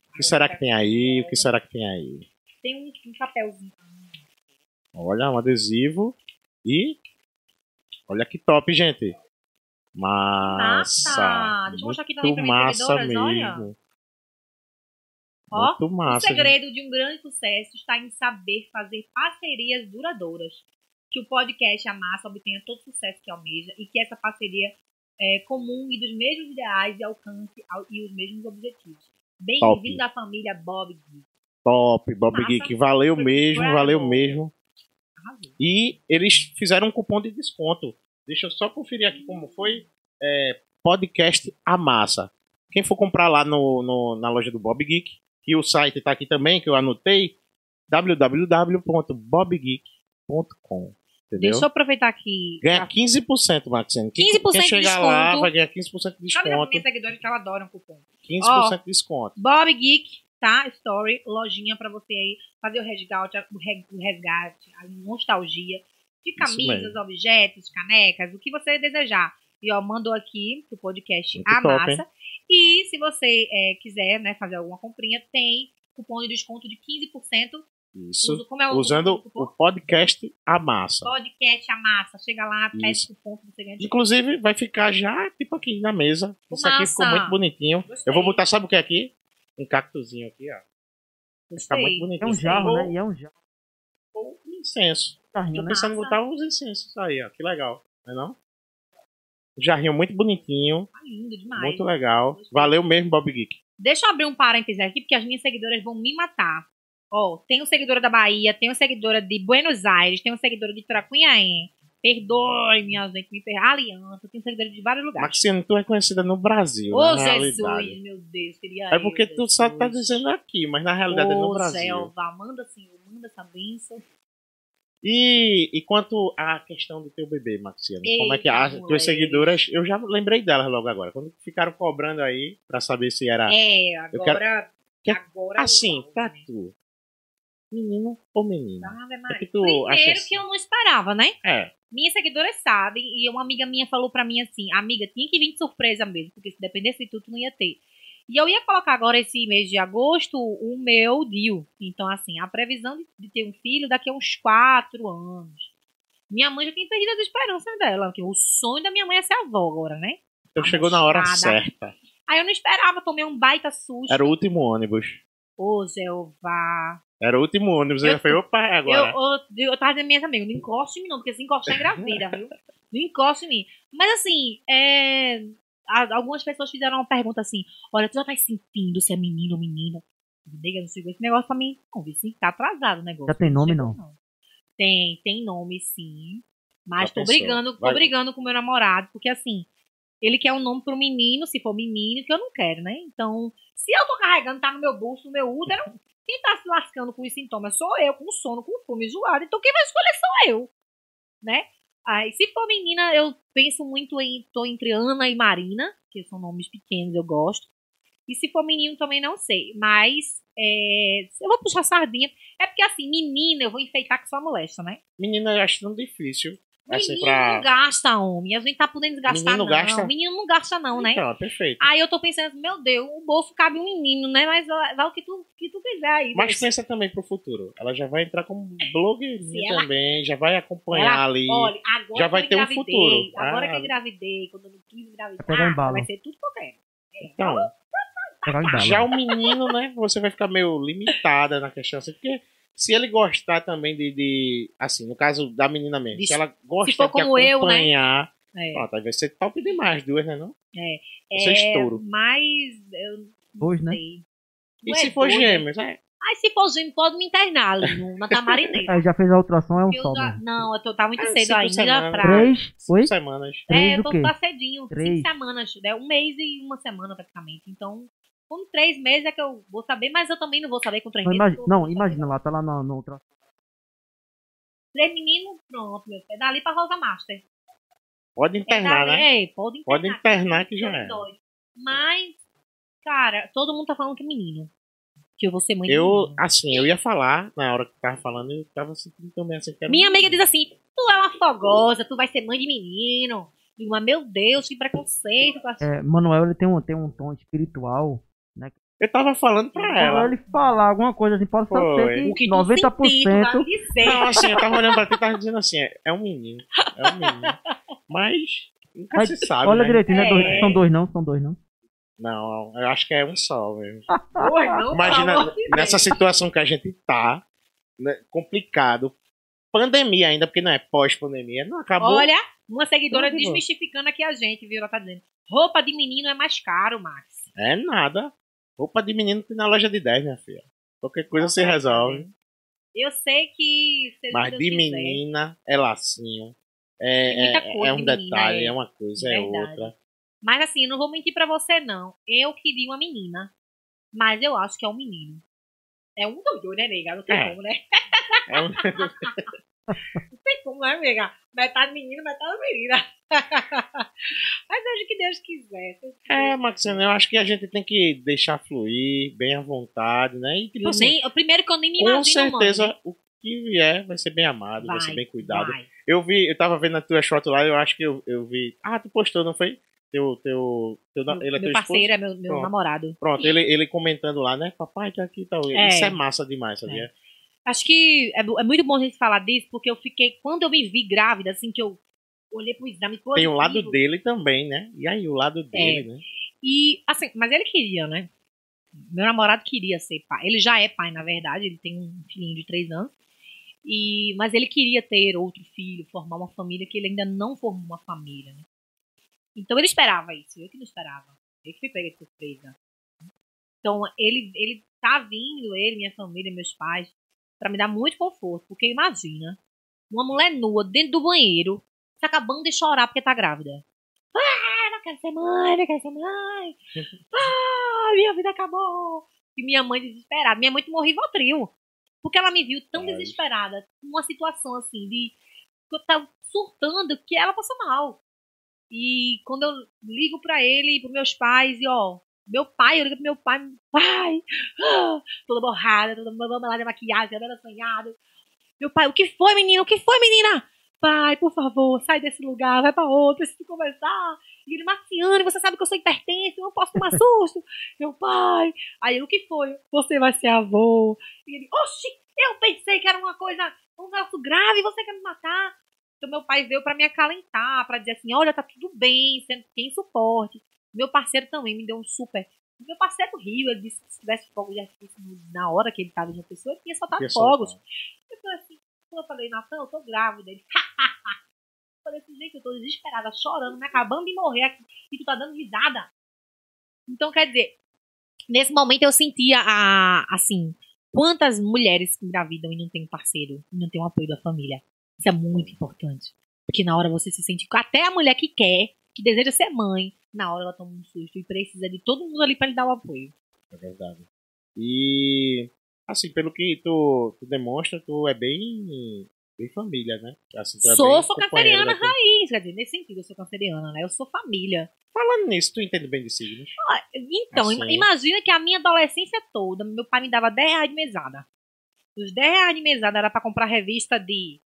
O que será que tem aí? O que será que tem aí? Tem um, um papelzinho. Olha, um adesivo. E. Olha que top, gente. Massa. Massa! Deixa eu mostrar aqui também pra massa mesmo. olha. Ó, Muito O massa. gente. segredo de um grande sucesso está em saber fazer parcerias duradouras. Que o podcast Amassa obtenha todo o sucesso que almeja e que essa parceria é comum e dos mesmos ideais e alcance ao- e os mesmos objetivos. Bem-vindo à família Bob. Top, Bob Massa. Geek. Valeu mesmo, valeu mesmo. E eles fizeram um cupom de desconto. Deixa eu só conferir aqui como foi. É, podcast Amassa. Quem for comprar lá no, no- na loja do Bob Geek, e o site tá aqui também, que eu anotei, www.bobgeek.com. Entendeu? Deixa eu aproveitar aqui. Ganha 15%, Maxine. Quem, 15% quem de chegar lá desconto. vai ganhar 15% de Sabe desconto. minhas seguidoras que ela adora um cupom? 15% de desconto. Bob Geek, tá? Story, lojinha pra você aí fazer o resgate, o re- o resgate, a nostalgia de camisas, objetos, canecas, o que você desejar. E ó, mandou aqui pro podcast Muito A top, Massa. E se você é, quiser, né, fazer alguma comprinha, tem cupom de desconto de 15%. Isso. Como é o Usando o podcast A Massa. Podcast A Massa. Chega lá, pede cupom que você ganha. Inclusive, vai ficar já, tipo, aqui na mesa. Isso aqui ficou muito bonitinho. Gostei. Eu vou botar, sabe o que é aqui? Um cactuzinho aqui, ó. Fica muito bonitinho. É um jarro, Ou- né? E é um jarro. ou um incenso. Jarrinho, Tô né? pensando em botar uns incensos aí, ó. Que legal. Não é não? Um jarrinho muito bonitinho. Tá lindo demais. Muito legal. Valeu mesmo, Bob Geek. Deixa eu abrir um parêntese aqui, porque as minhas seguidoras vão me matar. Ó, tenho seguidora da Bahia, tenho seguidora de Buenos Aires, tenho seguidora de Tracunhaém. Perdoe, minha gente, me perdoe. Aliança, tenho seguidora de vários lugares. Maxine, tu é conhecida no Brasil, Ô, na Jesus, realidade. meu Deus, queria É eu, porque tu só tá dizendo aqui, mas na realidade é no Brasil. Selva, manda Senhor, manda essa bênção. E, e quanto à questão do teu bebê, Maxine? como é que as tuas seguidoras, eu já lembrei delas logo agora, quando ficaram cobrando aí pra saber se era É, Ah, eu quero- agora. agora assim, eu- pra tu. Menino ou menina? Ave Maria. que tu Primeiro acha assim? que eu não esperava, né? É, Minhas seguidoras sabem, e uma amiga minha falou pra mim assim: amiga, tinha que vir de surpresa mesmo, porque se dependesse de tudo, tu não ia ter. E eu ia colocar agora esse mês de agosto o meu DIU. Então, assim, a previsão de, ter um filho daqui a uns quatro anos. Minha mãe já tinha perdido as esperanças dela, porque o sonho da minha mãe é ser avó agora, né? então chegou na hora certa. Aí eu não esperava, tomei um baita susto. Era o último ônibus. Ô, Jeová. Era o último ônibus. Eu Eu- já falei, opa, é Eu, agora. eu, eu tava dizendo minhas amigas, não encoste em mim não, porque se encostar engravida, viu? Não encoste em mim. Mas assim, é, algumas pessoas fizeram uma pergunta assim, olha, tu já tá sentindo se é menino ou menina? Nega, não chegou esse negócio pra mim. Não, vi sim, tá atrasado o negócio. Já tem nome, chegou, não? Tem, tem nome sim. Mas Já tô pensou? brigando, tô Vai. brigando com meu namorado, porque assim, ele quer um nome pro menino, se for menino, que eu não quero, né? Então, se eu tô carregando, tá no meu bolso, no meu útero, quem tá se lascando com os sintomas sou eu, com sono, com fome, enjoado. Então quem vai escolher sou eu, né? Aí, se for menina, eu penso muito em, tô entre Ana e Marina, que são nomes pequenos, eu gosto. E se for menino, também não sei. Mas, é, eu vou puxar sardinha. É porque, assim, menina, eu vou enfeitar que só molesta, né? Menina, eu acho tão difícil. Assim, Menino pra- não gasta, homem. A gente tá podendo gastar, Menino não. gasta? Menino não gasta, não, né? Então, é perfeito. Aí eu tô pensando, meu Deus, o bolso cabe um menino, né? Mas vai o que tu, que tu quiser aí. Mas pensa também pro futuro. Ela já vai entrar como Se blogueirinha ela- também, já vai acompanhar Ela- ali. Olha, agora já vai que ter eu um futuro. Agora Ah. que eu engravidei, quando eu não quis engravidar, Vai embalo. vai ser tudo que eu quero. Então, Pegar o embalo. já o menino, né? Você vai ficar meio limitada na questão assim, porque se ele gostar também de, de- assim, no caso da menina mesmo, De- se ela gosta se de como eu, né? acompanhar, É. pronto, aí vai ser top demais, duas, né não? É, Vai ser estouro. Mas eu Dois, né? sei. E Tu se é for doido? gêmeos, é, Aí se for gêmeo, pode me internar ali no, na Tamarineira. Já fez a ultrassom, é um Eu só. já- mesmo. não, eu tô, tá muito É, cedo ainda semanas. pra... Três? cinco Oi? semanas. É, Três eu o tô quê? tá cedinho. Três. Cinco semanas. É um mês e uma semana praticamente. Então, com três meses é que eu vou saber, mas eu também não vou saber com três Não, meses. imagina, não, imagina lá, tá lá no, no ultrassom. Três meninos, pronto, meu. É dali pra Rosa Master. Pode É internar, dali, né? é, pode internar. Pode internar que já é. Mas, cara, todo mundo tá falando que é menino. Que eu vou ser mãe de Eu, menino. assim, eu ia falar, na hora que eu tava falando, eu tava sentindo também assim, que era Minha um- amiga diz assim: tu é uma fogosa, tu vai ser mãe de menino. Digo, mas meu Deus, que preconceito. É, Manuel, ele tem um, tem um tom espiritual. Eu tava falando pra Quando ela. ele falar alguma coisa assim, pode ser O que que tu vai 90%. me dizer. Não, assim, eu tava olhando pra ti e tava dizendo assim, é, é um menino. É um menino. Mas nunca Mas, se sabe, Olha né? direitinho, né? É. Dois- são dois não, são dois não. Não, eu acho que é um só mesmo. Oi, não, Imagina nessa situação que a gente tá, né, complicado. Pandemia ainda, porque não é pós-pandemia. Não acabou. Olha, uma seguidora bom. desmistificando aqui a gente, viu? Ela tá dizendo: roupa de menino é mais caro, Max. É nada. Roupa de menino tem na loja de 10, minha filha. Qualquer coisa se Tá resolve. Eu sei que. Mas de quiser. menina é lacinho. É, é- coisa é um de menina, detalhe, é. é uma coisa, é Verdade. outra. Mas assim, eu não vou mentir pra você, não. Eu queria uma menina. Mas eu acho que é um menino. É um dos dois, né, nega? Não tem É. como, né? É um- Não tem como, né, amiga? Metade menino, metade menina. Mas o que Deus quiser. É, Maxine, eu acho que a gente tem que deixar fluir, bem à vontade, né? E, nem, o primeiro que eu nem me com imagino, certeza, mano. o que vier vai ser bem amado, vai, Vai, ser bem cuidado. vai. Eu vi, eu tava vendo a tua shot lá, eu acho que eu, eu vi. Ah, tu postou, não foi? Teu, teu, teu, Meu, ele é teu meu esposo? parceiro é meu, meu Pronto. namorado. Pronto, ele, ele comentando lá, né? Papai, tá aqui e tal. É. Isso é massa demais, sabia? Acho que é, é muito bom a gente falar disso, porque eu fiquei. Quando eu me vi grávida, assim, que eu olhei pro exame Tem o lado positivo, dele também, né? E aí, o lado dele, né? E, assim, mas ele queria, né? Meu namorado queria ser pai. Ele já é pai, na verdade, ele tem um filhinho de três anos. E, mas ele queria ter outro filho, formar uma família, que ele ainda não formou uma família, né? Então ele esperava isso, eu que não esperava. Eu que fui pega de surpresa. Então ele, ele tá vindo, ele, minha família, meus pais, pra me dar muito conforto. Porque imagina, uma mulher nua dentro do banheiro, se acabando de chorar porque tá grávida. Ah, não quero ser mãe, não quero ser mãe. Ah, minha vida acabou. E minha mãe desesperada. Minha mãe tomou Rivotril. Porque ela me viu tão Ai. desesperada, numa situação assim, de que eu tava surtando, que ela passou mal. E quando eu ligo pra ele e pros meus pais, e ó, meu pai, eu ligo pro meu pai, pai, toda borrada, toda mamada de maquiagem, cabelo assanhado. Meu pai, o que foi, menina? O que foi, menina? Pai, por favor, sai desse lugar, vai pra outro, preciso conversar. E ele, Marciane, você sabe que eu sou hipertenso, eu não posso tomar susto. Meu pai. Aí o que foi? Você vai ser avô. E ele, oxi, eu pensei que era uma coisa, um negócio grave, você quer me matar. Então meu pai veio pra me acalentar, pra dizer assim, olha, tá tudo bem, você tem suporte. Meu parceiro também me deu um super... Meu parceiro riu, ele disse que se tivesse fogo de artifício na hora que ele tava em uma pessoa, ele tinha soltado fogos. soltar. Eu falei assim, eu falei, Natan, eu tô grávida. Ele, eu falei assim, gente, eu tô desesperada, chorando, me acabando de morrer aqui, e tu tá dando risada. Então, quer dizer, nesse momento eu sentia a, assim, quantas mulheres engravidam e não tem um parceiro, e não tem um apoio da família. Isso é muito importante. Porque na hora você se sente, até a mulher que quer, que deseja ser mãe, na hora ela toma um susto e precisa de todo mundo ali pra lhe dar o apoio. É verdade. E assim, pelo que tu, tu demonstra, tu é bem, bem família, né? Assim, tu é sou, bem sou canceriana da raiz, quer dizer, nesse sentido eu sou canceriana, né? Eu sou família. Falando nisso, tu entende bem de signos? Ah, Então, Assim. ima- imagina que a minha adolescência toda, meu pai me dava 10 reais de mesada. Os 10 reais de mesada era pra comprar revista de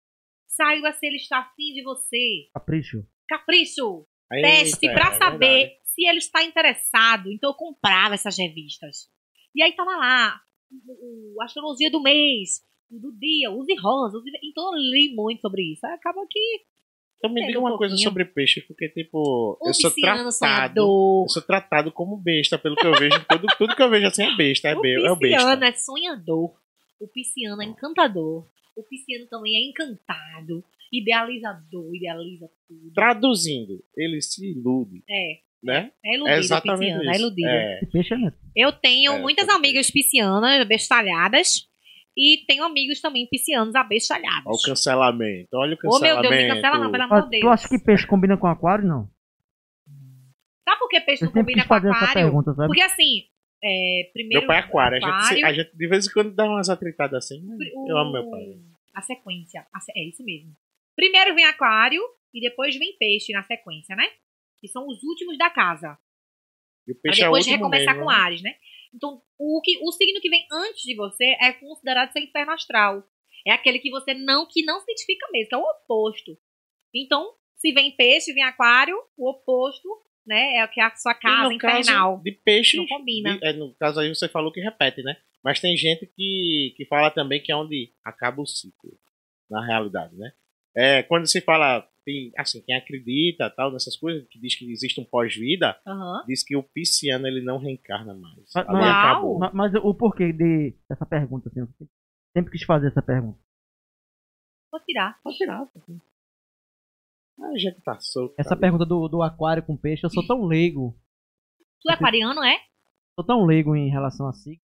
Saiba se ele está afim de você. Capricho. Capricho. Teste pra é saber verdade. se ele está interessado. Então eu comprava essas revistas. E aí tava lá, o, o Astrologia do mês, o do dia, use rosa. Use... Então eu li muito sobre isso. Aí acaba que Então me diga um uma coisa pouquinho. sobre peixe, porque, tipo, o eu sou tratado. sonhador. Eu sou tratado como besta, pelo que eu vejo. tudo, tudo que eu vejo assim é besta, é, o é o besta. pisciano é sonhador. O pisciano é encantador. O pisciano também é encantado. Idealizador, idealiza tudo. Traduzindo, ele se ilude, É, né? é iludido É exatamente pisciano, isso. é iludido. É, Esse peixe é neto. Eu tenho É, muitas amigas piscianas bestalhadas e tenho amigos também piscianos abestalhados. Olha o cancelamento. Olha o Ô, meu cancelamento. Deus, me cancela não, pelo amor de Deus. tu acha que peixe combina com aquário? Não. Sabe por que peixe Eu não combina com fazer essa aquário? pergunta, sabe? Porque assim, é, primeiro. Meu pai é aquário. A gente, aquário, a gente de vez em quando dá umas atritadas assim. mas o- Eu amo meu pai. A sequência. a é isso mesmo. Primeiro vem aquário e depois vem peixe na sequência, né? Que são os últimos da casa. E o peixe é depois último recomeçar mesmo, com né? Ares, né? Então, o, que, o signo que vem antes de você é considerado seu inferno astral. É aquele que você não, que não se identifica mesmo, que é o oposto. Então, se vem peixe, vem aquário, o oposto, né? É o que é a sua casa infernal. de peixe, Não combina. de- é, no caso aí você falou que repete, né? Mas tem gente que, que fala também que é onde acaba o ciclo, na realidade, né? É, quando se fala, tem, assim, quem acredita tal nessas coisas, que diz que existe um pós-vida, diz que o pisciano ele não reencarna mais. Mas- mas- Mas, o porquê de, dessa pergunta? Assim, eu sempre quis fazer essa pergunta. Vou tirar. Pode tirar. pô. A gente tá solto. Essa tá pergunta do, do aquário com peixe, eu sou tão leigo. Tu é aquariano, é? Sou tão leigo em relação a si.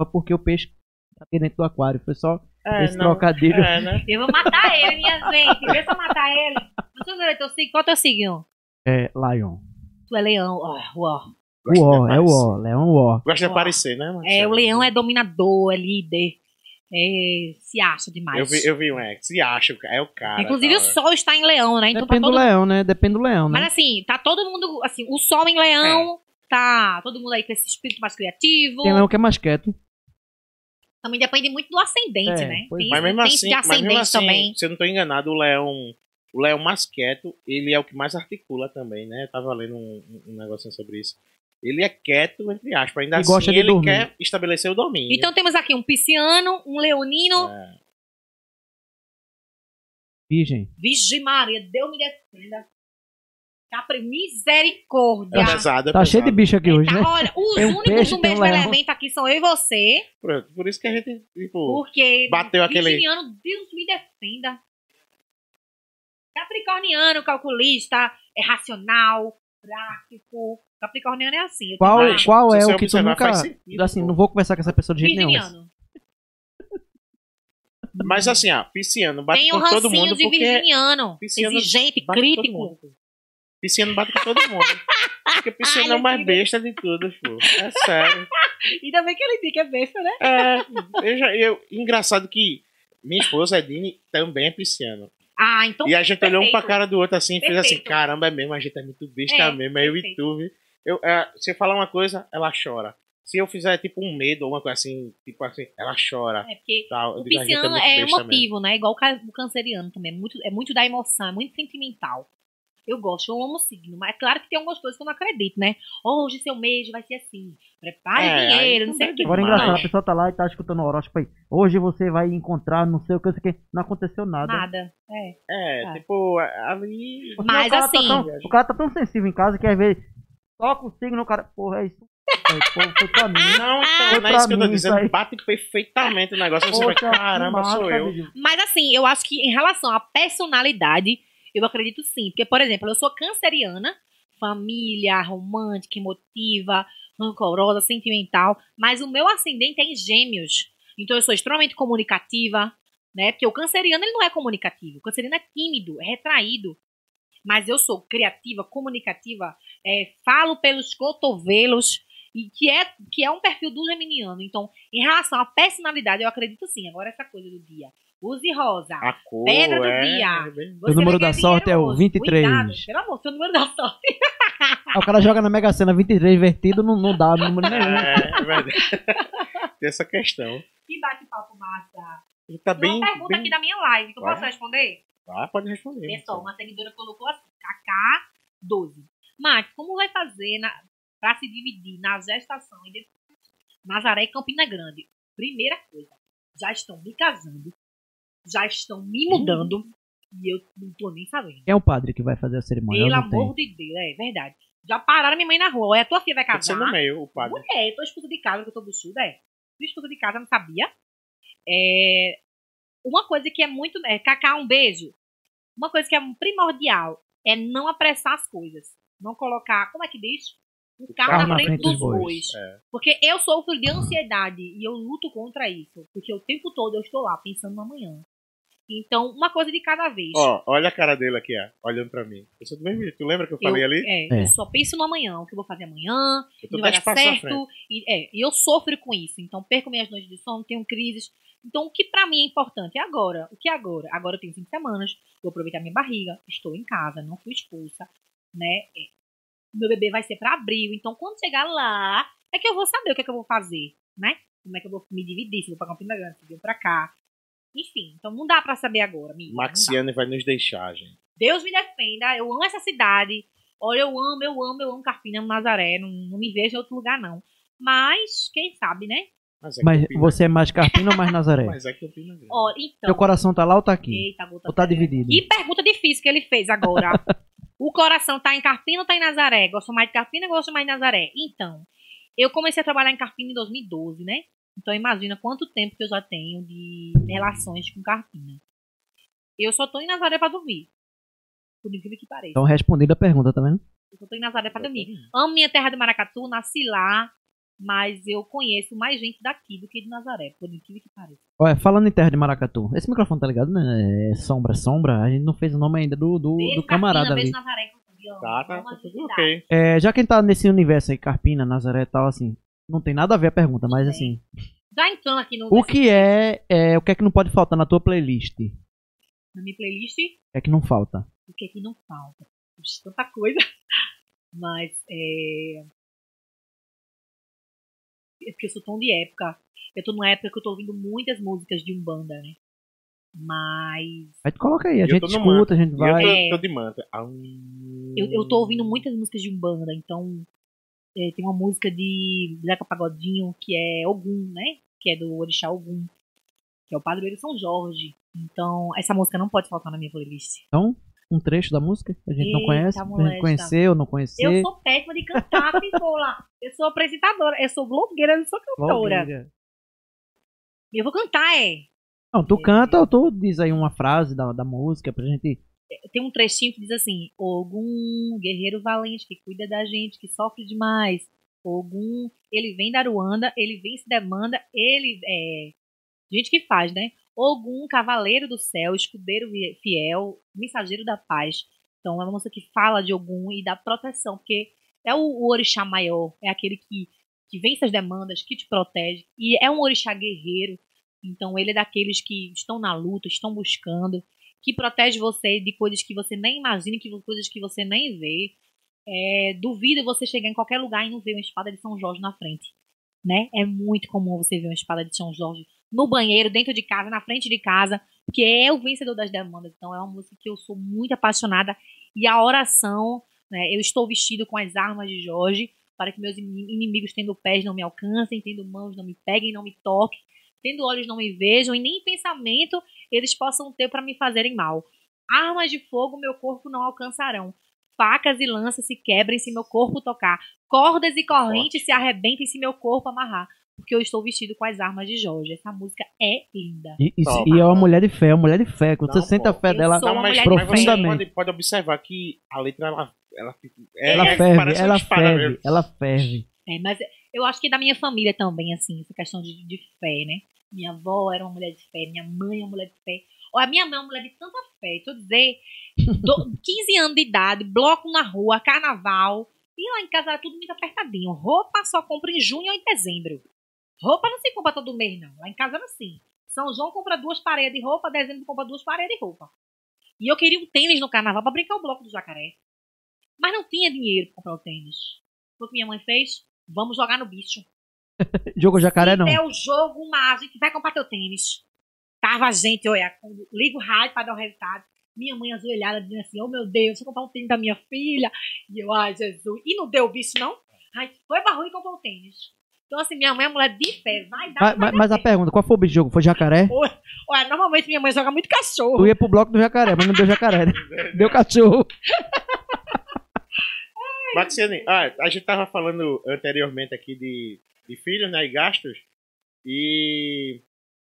Só porque o peixe tá aqui dentro do aquário. Foi só É, esse não, trocadilho. É, né? Eu vou matar ele, minha gente. Vê se eu matar ele. Signo. Qual é o teu signo? É, Lion. Tu é leão. Ó, ó. Gosta O de ó, é o aparecer. ó. Leão o ó. Gosta de aparecer, né? É, Marcelo? o leão é dominador, é líder. é, se acha demais. Eu vi, eu vi um ex, se acha, é o cara. Inclusive o sol está em leão, né? Então tá Depende do todo leão, né? Depende do leão, né? Mas assim, tá todo mundo, assim, o sol em leão, tá todo mundo aí com esse espírito mais criativo. Tem leão que é mais quieto. Também depende muito do ascendente, É, né? Tem, Mas mesmo tem assim, de mas mesmo ascendente assim também. se eu não tô enganado, o leão, o leão mais quieto, ele é o que mais articula também, né? Eu tava lendo um, um negocinho sobre isso. Ele é quieto, entre aspas, ainda E assim gosta de ele dormir. quer estabelecer o domínio. Então temos aqui um pisciano, um leonino. É. Virgem. Vixe Maria, Deus me defenda. Capri, misericórdia. É pesado, é Tá cheio de bicho aqui hoje, Tá, né? olha, os Tem um únicos peixe, do um mesmo leão. elemento aqui são eu e você. Pronto, por isso que a gente, tipo, Porque. Bateu aquele- Virginiano, Deus me defenda. Capricorniano, calculista, é racional, prático. Capricorniano é assim. Qual, qual é você o que tu nunca. sentido, Assim, pô. não vou conversar com essa pessoa de jeito nenhum. Mas assim, ó, pisciano bate Tem com todo rancinho mundo de porque virginiano. pisciano Exigente, crítico. Pisciano bate com todo mundo. Porque pisciano é o mais besta de tudo, pô. É sério. Ainda bem que ele diz que é besta, né? É, eu já, eu, engraçado que minha esposa, Edine, também é pisciano. Ah, então. e a gente olhou um pra perfeito. cara do outro assim e fez assim, Perfeito. caramba, é mesmo, a gente é muito besta É, mesmo. Aí eu e perfeito. tu, vi. eu, é, se eu falar uma coisa, ela chora. Se eu fizer tipo um medo ou uma coisa assim, tipo assim, ela chora. É porque Tal. O gente pisciano muito é besta mesmo. emotivo, né? Igual o o canceriano também. É muito, é muito da emoção, é muito sentimental. Eu gosto, eu amo o signo. Mas é claro que tem algumas coisas que eu não acredito, né? Hoje seu mês vai ser assim. Prepare É, dinheiro, não sei o que. Agora é engraçado, a pessoa tá lá e tá escutando o horóscopo aí. Hoje você vai encontrar não sei o que, não sei o que. Não aconteceu nada. Nada. É. É, Tá. tipo, ali. Mas o cara assim- Tá tão, o cara tá tão sensível em casa que às vezes toca o signo, o cara. Porra, é isso. É, pô, foi pra mim. Não, Foi então, não é isso que eu tô dizendo. Bate perfeitamente o negócio. Você vai, Poxa, que caramba, massa, sou eu. Mas assim, eu acho que em relação à personalidade, eu acredito sim. Porque, por exemplo, eu sou canceriana, família, romântica, emotiva, rancorosa, sentimental. Mas o meu ascendente é em gêmeos. Então eu sou extremamente comunicativa, né? Porque o canceriano ele não é comunicativo. O canceriano é tímido, é retraído. Mas eu sou criativa, comunicativa, é, falo pelos cotovelos, e que é, que é um perfil do geminiano. Então, em relação à personalidade, eu acredito sim. Agora, essa coisa do dia. Use rosa. A cor, Pedra do é, dia. é número da sorte é o dinheiro hoje. 23. Cuidado, pelo amor, seu número da sorte. Aí o cara joga na Mega Sena 23 invertido, não, não dá número nenhum. É, é verdade. Tem essa questão. Que bate-papo massa. Ele tá Tem bem. uma pergunta bem... aqui da minha live, que eu posso responder? Ah, pode responder. Pessoal, uma seguidora colocou assim, KK12. Marcos, como vai fazer na, pra se dividir na gestação e depois Nazaré e Campina Grande? Primeira coisa, já estão me casando, já estão me mudando, e eu não tô nem sabendo. É o padre que vai fazer a cerimônia? Pelo Eu amor de Deus, é verdade. Já pararam minha mãe na rua. Olha, tua filha vai ser casar. no meio, o padre. Mulher, tô expulsa de casa, que eu tô buchuda, é. Fui expulsa de casa, não sabia. É, uma coisa que é muito. É, Cacá, um beijo. Uma coisa que é primordial é não apressar as coisas. Não colocar. Como é que diz? O carro, na frente, dos bois. É. Porque eu sofro de ansiedade e eu luto contra isso. Porque o tempo todo eu estou lá pensando no amanhã. Então, uma coisa de cada vez. Ó, olha a cara dele aqui, ó. Olhando pra mim. Eu sou do mesmo jeito. Tu lembra que eu falei eu, ali? É, É. eu só penso no amanhã, o que eu vou fazer amanhã, Eu tô não vai dar certo. E, é, e eu sofro com isso. Então, perco minhas noites de sono, tenho crises. Então, o que pra mim é importante é agora. O que é agora? Agora eu tenho cinco semanas, vou aproveitar minha barriga, estou em casa, não fui expulsa, né? É, Meu bebê vai ser pra abril. Então, quando chegar lá, é que eu vou saber o que é que eu vou fazer, né? Como é que eu vou me dividir, se eu vou pra Campina Grande, se eu vou pra cá. Enfim, então não dá pra saber agora, amiga. Maxiane vai nos deixar, gente. Deus me defenda, eu amo essa cidade. Olha, eu amo, eu amo, eu amo Carpina, Nazaré. Não, não me vejo em outro lugar, não. Mas, quem sabe, né? Mas é Mas você é mais Carpina ou mais Nazaré? Mas é Campina Grande. Olha, então. Teu coração tá lá ou tá aqui? Eita, gota Ou tá fera. dividido? Que pergunta difícil que ele fez agora. o coração tá em Carpina ou tá em Nazaré? Gosto mais de Carpina ou gosto mais de Nazaré? Então, eu comecei a trabalhar em Carpina em 2012, né? Então, imagina quanto tempo que eu já tenho de relações com Carpina. Eu só tô em Nazaré pra dormir. Por incrível que pareça. Então respondida a pergunta, tá vendo? Eu só tô em Nazaré pra dormir. Amo minha terra de Maracatu, nasci lá, mas eu conheço mais gente daqui do que de Nazaré, por incrível que pareça. Olha, falando em terra de Maracatu, esse microfone tá ligado, né? É sombra, sombra. A gente não fez o nome ainda do, do, Beijo, do camarada Carpina, ali. Nazaré. Tá, tá, tá ok. É, já quem tá nesse universo aí, Carpina, Nazaré e tal, assim, não tem nada a ver a pergunta, mas Sim. assim, Já encana aqui no, O que é, é. O que é que não pode faltar na tua playlist? O na minha playlist. que é que não falta? O que é que não falta? Puxa, tanta coisa. Mas é. É porque eu sou tão de época. Eu tô numa época que eu tô ouvindo muitas músicas de Umbanda, né? Mas. Aí tu coloca aí, a Eu gente escuta, a gente vai. eu tô, tô de manta. Eu, eu tô ouvindo muitas músicas de Umbanda, então. É, tem uma música de Zeca Pagodinho que é Ogum, né? Que é do Orixá Ogum. Que é o padroeiro São Jorge. Então, essa música não pode faltar na minha playlist. Então, um trecho da música que a gente não Eita, conhece. Pra moleque, gente conhecer ou não conhecer. Eu sou péssima de cantar, Pipola. Eu sou apresentadora, eu sou blogueira, eu não sou cantora. Blogueira. Eu vou cantar, é. Não, tu canta ou tu diz aí uma frase da, da música pra gente. Tem um trechinho que diz assim: Ogum, guerreiro valente que cuida da gente, que sofre demais. Ogum, ele vem da Ruanda, ele vem se demanda, ele é. Gente que faz, né? Ogum, cavaleiro do céu, escudeiro fiel, mensageiro da paz. Então é uma música que fala de Ogum e dá proteção, porque é o, o orixá maior, é aquele que, que vence as demandas, que te protege. E é um orixá guerreiro, então ele é daqueles que estão na luta, estão buscando, que protege você de coisas que você nem imagina, que coisas que você nem vê. É, duvido você chegar em qualquer lugar e não ver uma espada de São Jorge na frente. Né? É muito comum você ver uma espada de São Jorge no banheiro, dentro de casa, na frente de casa, porque é o vencedor das demandas. Então é uma música que eu sou muito apaixonada. E a oração, né? Eu estou vestido com as armas de Jorge para que meus ini- inimigos tendo pés não me alcancem, tendo mãos não me peguem, não me toquem, tendo olhos não me vejam e nem pensamento eles possam ter para me fazerem mal. Armas de fogo meu corpo não alcançarão. Facas e lanças se quebrem se meu corpo tocar. Cordas e correntes se arrebentem se meu corpo amarrar. Porque eu estou vestido com as armas de Jorge. Essa música é linda. E, e- Top. e é uma mulher de fé, é uma mulher de fé. Quando Não, você sente a fé dela. uma mas, de mas você profundamente. pode, pode observar que a letra, ela, ela, é, Ela é, ferve, parece uma ela ferve, ela ferve. É, mas eu acho que da minha família também, assim, essa questão de, de fé, né? Minha avó era uma mulher de fé, minha mãe é uma mulher de fé. Ó, a minha mãe é uma mulher de tanta fé. Deixa eu dizer, do- 15 anos de idade, bloco na rua, carnaval. E lá em casa era tudo muito apertadinho. Roupa só compra em junho ou em dezembro. Roupa não se compra todo mês, não. Lá em casa era assim. São João compra duas paredes de roupa, dezembro compra duas paredes de roupa. E eu queria um tênis no carnaval pra brincar o bloco do jacaré. Mas não tinha dinheiro pra comprar o tênis. O que minha mãe fez? Vamos jogar no bicho. Jogo jacaré não. Der o jogo mágico, vai comprar teu tênis. Tava a gente, olha, liga o rádio pra dar o resultado. Minha mãe ajoelhada dizendo assim, oh meu Deus, vou comprar um tênis da minha filha. E eu, ai Jesus. E não deu o bicho, não? Ai, foi pra rua e comprou o tênis. Então assim, minha mãe é mulher de fé, vai dar. Mas, mas- mas a pergunta, qual foi o bicho de jogo? Foi jacaré? Olha, normalmente minha mãe joga muito Tu cachorro. ia pro bloco do jacaré, mas não deu jacaré. né? Deu cachorro. Maxiane, ah, a gente tava falando anteriormente aqui de, de filhos, né, e gastos. E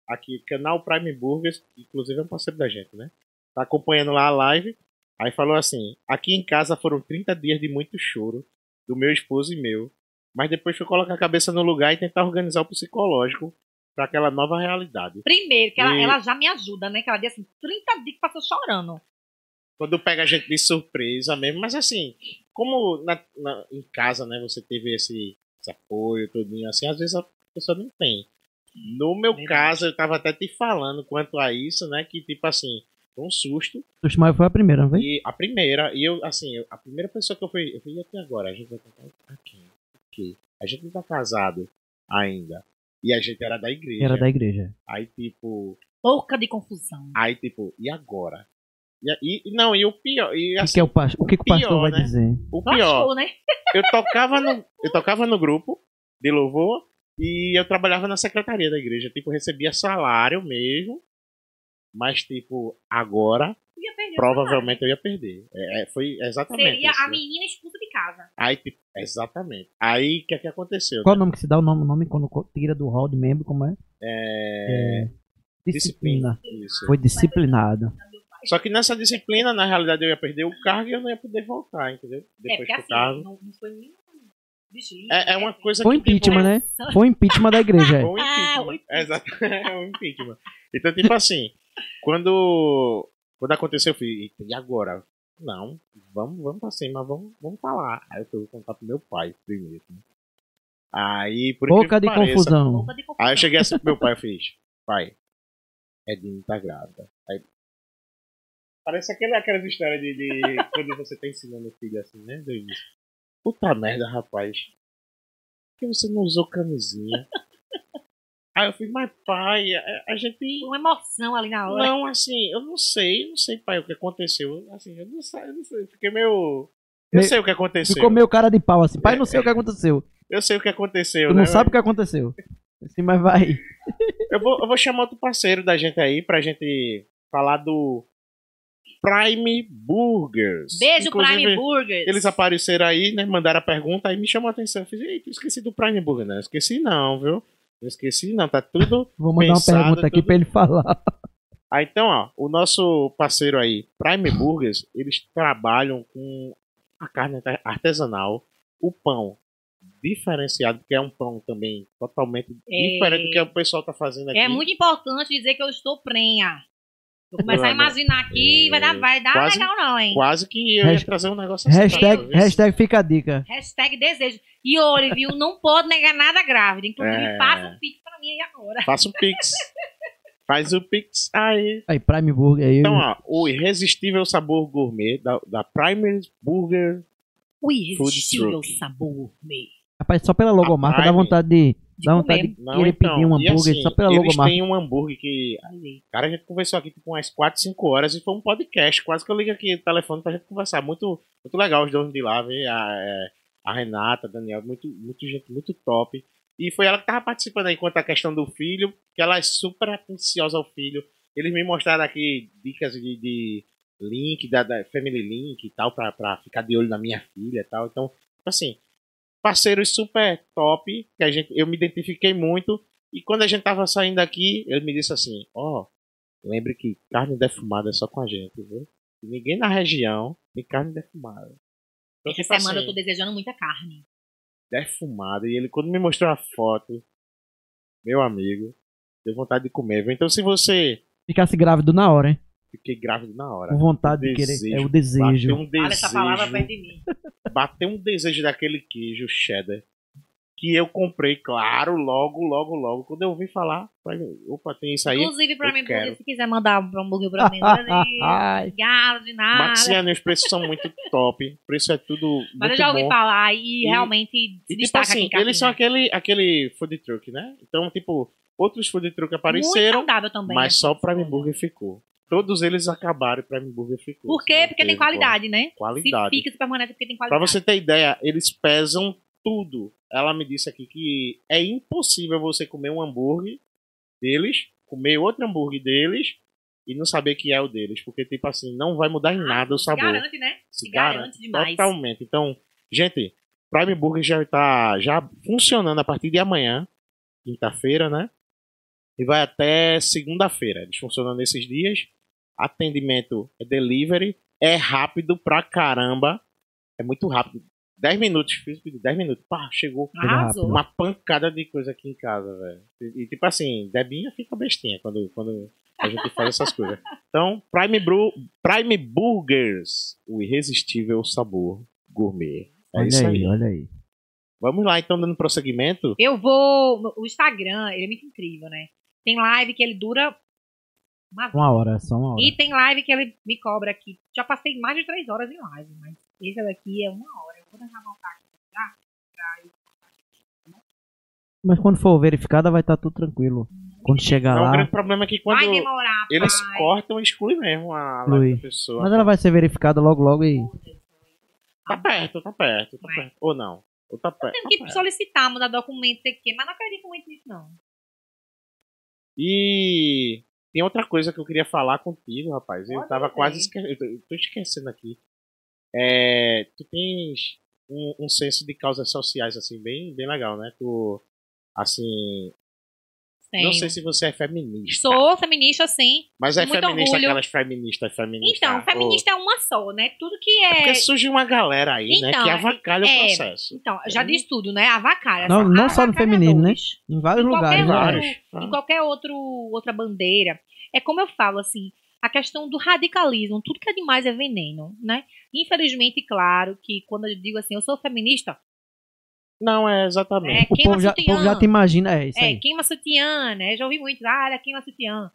aqui, canal Prime Burgers, inclusive é um parceiro da gente, né? Tá acompanhando lá a live. Aí falou assim: aqui em casa foram 30 dias de muito choro, do meu esposo e meu. Mas depois foi colocar a cabeça no lugar e tentar organizar o psicológico para aquela nova realidade. Primeiro, que ela, E- ela já me ajuda, né? Que ela diz assim, 30 dias que passou chorando. Quando pega a gente de surpresa mesmo, mas assim, como na, na- em casa, né, você teve esse, esse apoio, tudinho assim, às vezes a pessoa não tem. No meu caso, eu tava até te falando quanto a isso, né, que tipo assim, foi um susto, O Ismael foi a primeira, não foi? e a primeira, e eu, assim, eu- a primeira pessoa que eu fui, eu fui e até agora, a gente vai contar aqui, aqui, a gente não tá casado ainda, e a gente era da igreja, Era da igreja. aí tipo, Pouca de confusão. aí tipo, e agora? E, e não, e o pior, e O que, assim, que é o, o, que que o pastor pior, vai né? dizer? o pior, Achou, né? eu tocava no, eu tocava no grupo de louvor e eu trabalhava na secretaria da igreja. Tipo, eu recebia salário mesmo, mas tipo, agora provavelmente eu ia perder. É, é, foi exatamente Seria isso. a menina expulsa de casa. Aí, tipo, exatamente. Aí, o que é que aconteceu? Qual o nome que se dá o nome, nome quando tira do hall de membro, como é? É... É, disciplina. Isso. Foi disciplinado. Só que nessa disciplina, na realidade, eu ia perder o cargo e eu não ia poder voltar, entendeu? É, Depois porque do assim, cargo. não, não foi nem deslize, É, é uma né? coisa Foi que. tipo, impeachment, né? Foi impeachment da igreja. é. Um Ah, impeachment. impeachment. Exato. É um impeachment. Então, tipo assim, quando, quando aconteceu, eu falei, "Eita, e agora? Não, vamos, vamos pra cima, vamos, vamos falar. Aí eu fui contar pro meu pai primeiro. né? Aí, por Boca de que pareça, confusão. Roupa de confusão. Aí eu cheguei assim pro meu pai e fiz, pai, Edinho tá grávida. Parece aquele, aquelas histórias de, de quando você tá ensinando o filho assim, né? Do início. Puta merda, rapaz. Por que você não usou camisinha? Aí eu fiz, mas pai, a, a gente. Uma emoção ali na hora. Não, assim, eu não sei, eu não sei, pai, o que aconteceu. Assim, eu não sei, eu não sei. Fiquei meio. Eu Me- sei o que aconteceu. Ficou meio cara de pau assim. Pai, não sei o que aconteceu. Eu sei o que aconteceu, Tu né? não sabe o que aconteceu. Assim, mas vai. Eu vou, eu vou chamar outro parceiro da gente aí pra gente falar do Prime Burgers. Beijo, Inclusive, Prime Burgers. Eles apareceram aí, né? Mandaram a pergunta, aí me chamou a atenção. Eu fiz, eita, esqueci do Prime Burger, né? Esqueci não, viu? Eu esqueci não, tá tudo. Vou mandar Pensado, uma pergunta aqui tudo- pra ele falar. Ah, então, ó, o nosso parceiro aí, Prime Burgers, eles trabalham com a carne arte- artesanal, o pão diferenciado, porque é um pão também totalmente É. diferente do que o pessoal tá fazendo aqui. É muito importante dizer que eu estou prenha. Vou começar a imaginar aqui, vai dar, vai dar Quase- legal não, hein? Quase que eu ia Hasht- trazer um negócio assim. Hashtag, hashtag fica a dica. Hashtag desejo. E olha, viu? Não pode negar nada grávida. Inclusive, É. passa um pix pra mim aí agora. Faça o Pix. Faz o Pix aí. Aí, Prime Burger aí. Então, ó, o irresistível sabor gourmet da, da Prime Burger O irresistível sabor meu. Rapaz, só pela logomarca dá vontade de. De Dá vontade comer. de Não, querer então, pedir um hambúrguer assim, só pela eles logomarca. têm um hambúrguer que. Cara, a gente conversou aqui tipo umas 4, 5 horas e foi um podcast. Quase que eu ligo aqui o telefone pra gente conversar. Muito, muito legal os donos de lá, ver a, é, a Renata, a Daniel, muito, muito gente, muito top. E foi ela que tava participando aí quanto à questão do filho, que ela é super atenciosa ao filho. Eles me mostraram aqui dicas de, de link, da, da Family Link e tal, pra, pra ficar de olho na minha filha e tal. Então, assim, parceiros super top, que a gente, eu me identifiquei muito. E quando a gente tava saindo daqui, ele me disse assim: Ó, lembre que carne defumada é só com a gente, viu? E Ninguém na região tem carne defumada. Então, Essa tipo semana assim, eu tô desejando muita carne. defumada. E ele, quando me mostrou a foto, meu amigo, deu vontade de comer. viu? Então, se você Ficasse grávido na hora, hein? Fiquei grávido na hora, Com vontade de Desejo. querer. É o bateu desejo. um desejo, Fala essa palavra perto de mim. bateu um desejo daquele queijo cheddar que eu comprei, claro, logo, logo, logo. Quando eu ouvi falar, falei, opa, tem isso aí. Inclusive, pra eu mim, quero. se quiser mandar um hambúrguer pra mim, obrigado de nada. Maxiane, os preços são muito top. O preço é tudo Mas eu já ouvi bom. falar e, E- realmente se E tipo destaca assim, eles são aquele, aquele food truck, né? Então, tipo, outros food truck Muito apareceram, saudável também. mas né? só o Prime Burger ficou. Todos eles acabaram e o Prime Burger ficou. Por quê? Se Porque tem qualidade, né? Qualidade. Se fica, se permanece porque tem Pra qualidade. você ter ideia, eles pesam tudo. Ela me disse aqui que é impossível você comer um hambúrguer deles, comer outro hambúrguer deles e não saber que é o deles. Porque, tipo assim, não vai mudar em nada o Se sabor. Garante, né? Se garante demais. Totalmente. Então, gente, Prime Burger já tá já funcionando a partir de amanhã, quinta-feira, né? E vai até segunda-feira. Eles funcionam nesses dias. Atendimento é delivery. É rápido pra caramba. É muito rápido. 10 minutos, fiz o pedido, 10 minutos. Pá, chegou Arrasou. uma pancada de coisa aqui em casa, velho. E, e, tipo assim, Debinha fica bestinha quando, quando a gente faz essas coisas. Então, Prime, Bru, Prime Burgers, o irresistível sabor gourmet. É olha isso aí, aí. olha aí. Vamos lá, então, dando prosseguimento. Eu vou. O Instagram, ele é muito incrível, né? Tem live que ele dura uma. Uma hora, só uma hora. E tem live que ele me cobra aqui. Já passei mais de três horas em live, mas esse daqui é uma hora. Eu vou deixar voltar aqui pra, pra eu- Mas quando for verificada, vai estar tudo tranquilo. Quando chegar Não, o lá. grande problema é que quando Vai demorar, eles pai. cortam, exclui mesmo a live da pessoa. Mas ela vai ser verificada logo, logo e. Tá perto, tá perto, tá Vai. perto. Ou não. Ou tá perto. Tem tá que perto. solicitar, mudar documento, sei o quê, mas não acredito muito nisso, não. E tem outra coisa que eu queria falar contigo, rapaz. Eu Pode tava quase esquecendo. Eu tô- esquecendo aqui. É, tu tens um, um senso de causas sociais, assim, bem, bem legal, né? Tu, assim. Não Tenho. sei se você é feminista. Sou feminista, sim. Mas é muito feminista, orgulho. aquelas feministas feministas. Então, feminista é uma só, né? Tudo que É é. porque surge uma galera aí, Então, né? Que avacalha o é. processo. Então, já diz tudo, né? Avacalha. Não- não só no feminino, né? Em vários Em qualquer lugares, né? Vários. Ah. em qualquer outro, outra bandeira. É como eu falo, assim, a questão do radicalismo, tudo que é demais é veneno, né? Infelizmente, claro, que quando eu digo assim, eu sou feminista, Não, é exatamente. É, O povo já, o povo já te imagina, é isso É, aí. queima sutiã, né? Já ouvi muito, ah, ela queima sutiã.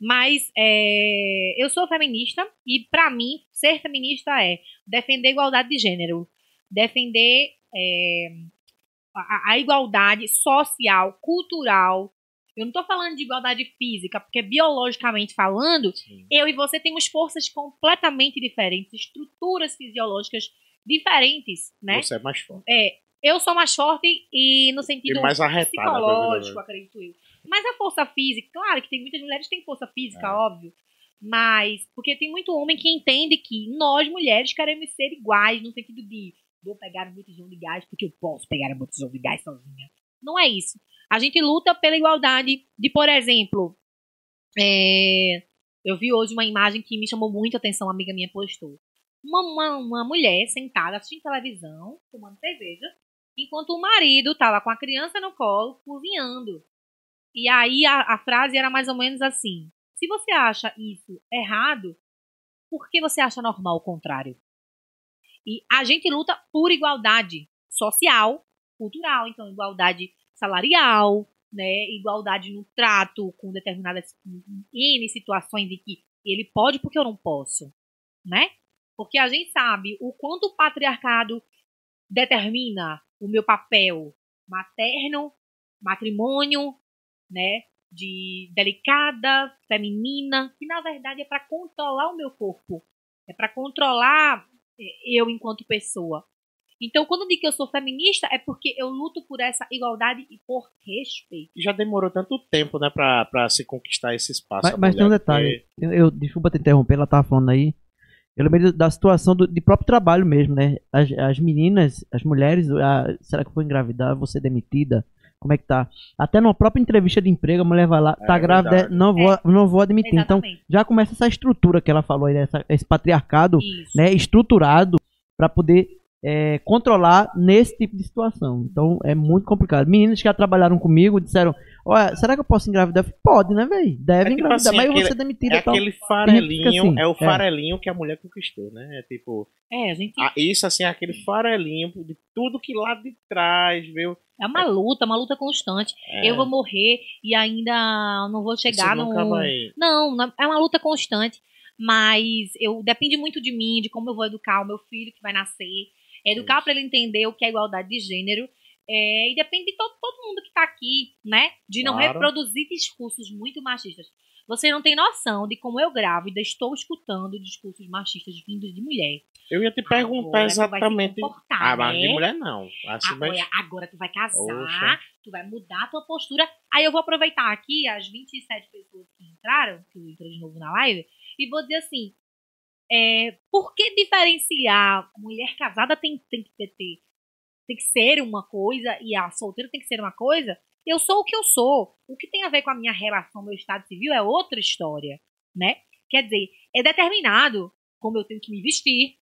Mas é, eu sou feminista e pra mim ser feminista é defender a igualdade de gênero, defender é, a, a igualdade social, cultural. Eu não tô falando de igualdade física, porque biologicamente falando, Sim. eu e você temos forças completamente diferentes, estruturas fisiológicas diferentes, né? Você é mais forte. É, eu sou mais forte e no sentido E mais arretada. psicológico, acredito eu. Mas a força física, claro que tem muitas mulheres que têm força física, É. óbvio. Mas, porque tem muito homem que entende que nós, mulheres, queremos ser iguais, no sentido de vou pegar um botijão de gás porque eu posso pegar um botijão de gás sozinha. Não é isso. A gente luta pela igualdade de, por exemplo, é, eu vi hoje uma imagem que me chamou muito a atenção, uma amiga minha postou. Uma, uma, uma mulher sentada assistindo televisão, tomando cerveja, enquanto o marido estava com a criança no colo, cozinhando. E aí a, a frase era mais ou menos assim: se você acha isso errado, por que você acha normal o contrário? E a gente luta por igualdade social, cultural, então igualdade salarial, né, igualdade no trato com determinadas N situações em que ele pode porque eu não posso, né? Porque a gente sabe o quanto o patriarcado determina o meu papel materno, matrimônio, né? De delicada, feminina, que na verdade é para controlar o meu corpo, é para controlar eh, eu enquanto pessoa. Então, quando eu digo que eu sou feminista, é porque eu luto por essa igualdade e por respeito. Já demorou tanto tempo, né, pra, pra se conquistar esse espaço. Mas, a mas tem um detalhe. Eu, eu- desculpa te interromper, ela tava falando aí. Eu lembrei da situação do, de próprio trabalho mesmo, né? As, as meninas, as mulheres, ah, será que eu vou engravidar? Vou ser demitida? Como é que tá? Até numa própria entrevista de emprego, a mulher vai lá, É tá grávida, verdade. não vou, não vou admitir. Então, Exatamente. já começa essa estrutura que ela falou aí, essa- esse patriarcado, Isso. né, estruturado para poder é, controlar nesse tipo de situação. Então é muito complicado. Meninas que já trabalharam comigo disseram: Olha, será que eu posso engravidar? Falei, Pode, né, velho? Deve É tipo engravidar, assim, mas eu vou aquele- ser demitida É tal. aquele farelinho, assim, é o é. farelinho que a mulher conquistou, né? É tipo, É, a gente. isso assim, é aquele farelinho de tudo que lá de trás, viu? É uma luta, uma luta constante. É, Eu vou morrer e ainda não vou chegar no. vai... Não, não- é uma luta constante. Mas eu depende muito de mim, de como eu vou educar o meu filho que vai nascer. Educar para ele entender o que é igualdade de gênero. É, e depende de todo, todo mundo que tá aqui, né? De não Claro. reproduzir discursos muito machistas. Você não tem noção de como eu grávida estou escutando discursos machistas vindos de mulher. Eu ia te perguntar Agora exatamente. Ah, mas de né? mulher não. Assim, mas... Agora, agora tu vai casar, Poxa. tu vai mudar a tua postura. Aí eu vou aproveitar aqui as 27 pessoas que entraram, que eu entrei de novo na live, e vou dizer assim: é, por que diferenciar? Mulher casada tem, tem que ter, tem que ser uma coisa e a solteira tem que ser uma coisa. Eu sou o que eu sou. O que tem a ver com a minha relação, meu estado civil, é outra história, né? Quer dizer, é determinado como eu tenho que me vestir,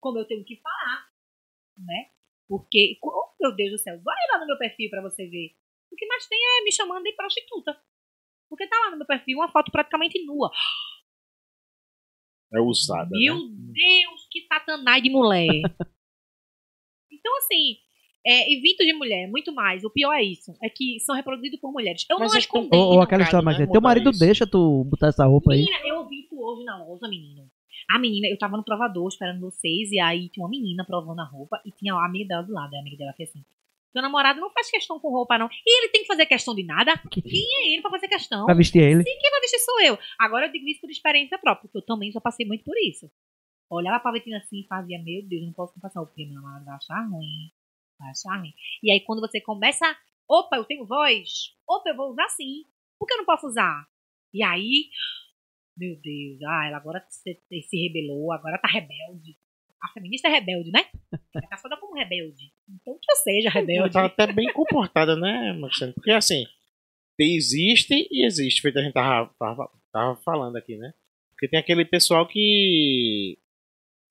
como eu tenho que falar, né? Porque, oh, meu Deus do céu, vai lá no meu perfil pra você ver. O que mais tem é me chamando de prostituta. Porque tá lá no meu perfil uma foto praticamente nua. É usada. Meu né? Deus, que satanás de mulher. então, assim, é, evito de mulher, muito mais. O pior é isso. É que são reproduzidos por mulheres. Eu Mas não é as com- condeno. Ou, ou aquela história mais né, velha. Teu marido isso. deixa tu botar essa roupa aí. Menina, eu ouvi isso hoje na loja, menino. A menina, eu tava no provador esperando vocês, e aí tinha uma menina provando a roupa, e tinha lá a amiga dela do lado, a amiga dela que é assim. Seu namorado não faz questão com roupa, não. E ele tem que fazer questão de nada? Que- Quem é ele pra fazer questão? Pra vestir ele. Sim, quem vai vestir sou eu. Agora eu digo isso por experiência própria, porque eu também já passei muito por isso. Olhava pra Betina assim e fazia, meu Deus, não posso passar o porque meu namorado vai achar ruim. Vai achar ruim. E aí quando você começa, opa, eu tenho voz, opa, eu vou usar sim. Por que eu não posso usar? E aí, meu Deus, ah, ela agora se, se rebelou, agora tá rebelde. A feminista é rebelde, né? É taxada como rebelde. Então que eu seja Ela rebelde. tá até bem comportada, né, Marcelo? Porque assim, existe e existe, feito a gente tava, tava, tava falando aqui, né? Porque tem aquele pessoal que,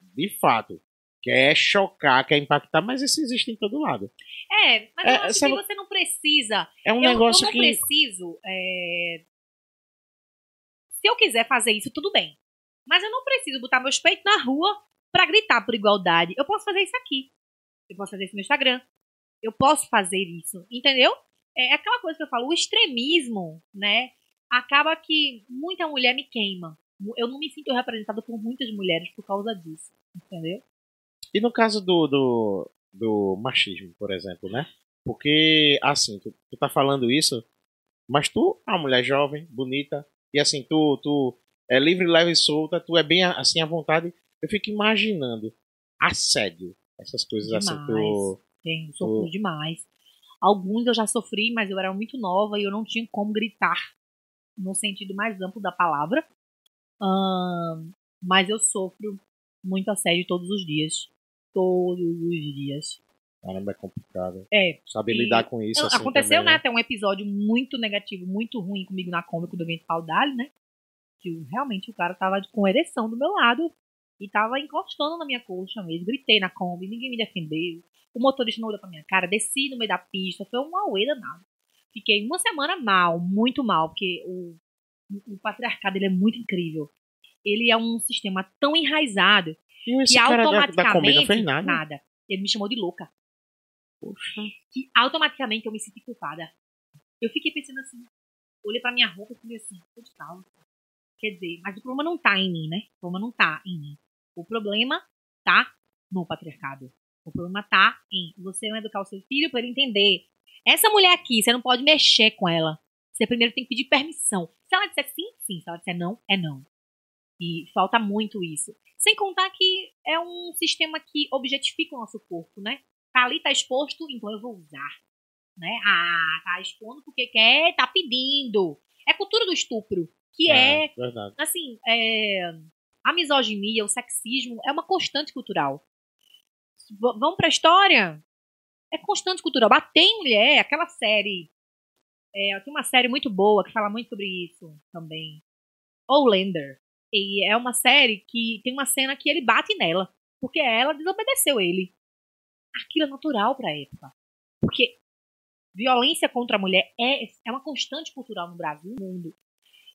de fato, quer chocar, quer impactar, mas isso existe em todo lado. É, mas É, eu acho que você não precisa É um eu, negócio eu não que. preciso. é, Se eu quiser fazer isso, tudo bem. Mas eu não preciso botar meus peitos na rua pra gritar por igualdade. Eu posso fazer isso aqui. Eu posso fazer isso no Instagram. Eu posso fazer isso, entendeu? É aquela coisa que eu falo, o extremismo, né? Acaba que muita mulher me queima. Eu não me sinto representada por muitas mulheres por causa disso, entendeu? E no caso do, do, do machismo, por exemplo, né? Porque, assim, tu, tu tá falando isso, mas tu é uma mulher jovem, bonita, e assim, tu, tu é livre, leve e solta, tu é bem assim à vontade. Eu fico imaginando assédio, essas coisas demais. assim. Tenho, sofro demais. Alguns eu já sofri, mas eu era muito nova e eu não tinha como gritar no sentido mais amplo da palavra. mas eu sofro muito assédio todos os dias. Todos os dias. Caramba, é complicado. É. Saber lidar com isso. Assim, aconteceu, também, né? Até um episódio muito negativo, muito ruim comigo na Kombi do Vento Paudalho, né? Que realmente o cara tava com ereção do meu lado e tava encostando na minha coxa mesmo. Gritei na Kombi, ninguém me defendeu. O motorista não olhou pra minha cara, desci no meio da pista, foi uma auê danada. Fiquei uma semana mal, muito mal, porque o, o patriarcado ele é muito incrível. Ele é um sistema tão enraizado E que cara da, da automaticamente Kombi não fez nada. nada. Ele me chamou de louca. Poxa. Que automaticamente eu me senti culpada. Eu fiquei pensando assim, olhei pra minha roupa e falei assim, de calça. Quer dizer, mas o problema não tá em mim, né? O problema não tá em mim. O problema tá no patriarcado. O problema tá em você não educar o seu filho para ele entender. Essa mulher aqui, você não pode mexer com ela. Você primeiro tem que pedir permissão. Se ela disser sim, sim. Se ela disser não, é não. E falta muito isso. Sem contar que é um sistema que objetifica o nosso corpo, né? Tá ali, tá exposto, então eu vou usar. Né? Ah, tá expondo porque quer, tá pedindo. É cultura do estupro. Que é, É, verdade. assim, é, a misoginia, o sexismo é uma constante cultural. V- vamos pra história? É constante cultural. Bater em mulher, aquela série. É, tem uma série muito boa que fala muito sobre isso também. Outlander. E é uma série que tem uma cena que ele bate nela. Porque ela desobedeceu ele. Aquilo é natural pra época. Porque violência contra a mulher é, é uma constante cultural no Brasil e no mundo.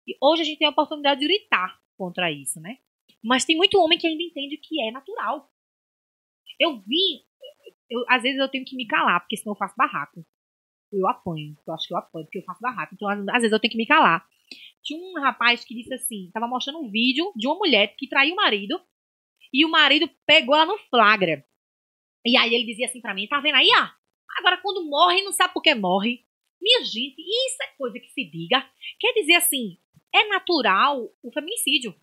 E hoje a gente tem a oportunidade de gritar contra isso, né? Mas tem muito homem que ainda entende que é natural. Eu vi. Eu, às vezes eu tenho que me calar, porque senão eu faço barraco. Eu apanho. Eu acho que eu apanho, porque eu faço barraco. Então, às vezes eu tenho que me calar. Tinha um rapaz que disse assim: tava mostrando um vídeo de uma mulher que traiu o marido. E o marido pegou ela no flagra. E aí ele dizia assim pra mim: tá vendo aí, ó? Agora, quando morre, não sabe por que morre. Minha gente, isso é coisa que se diga. Quer dizer assim, é natural o feminicídio,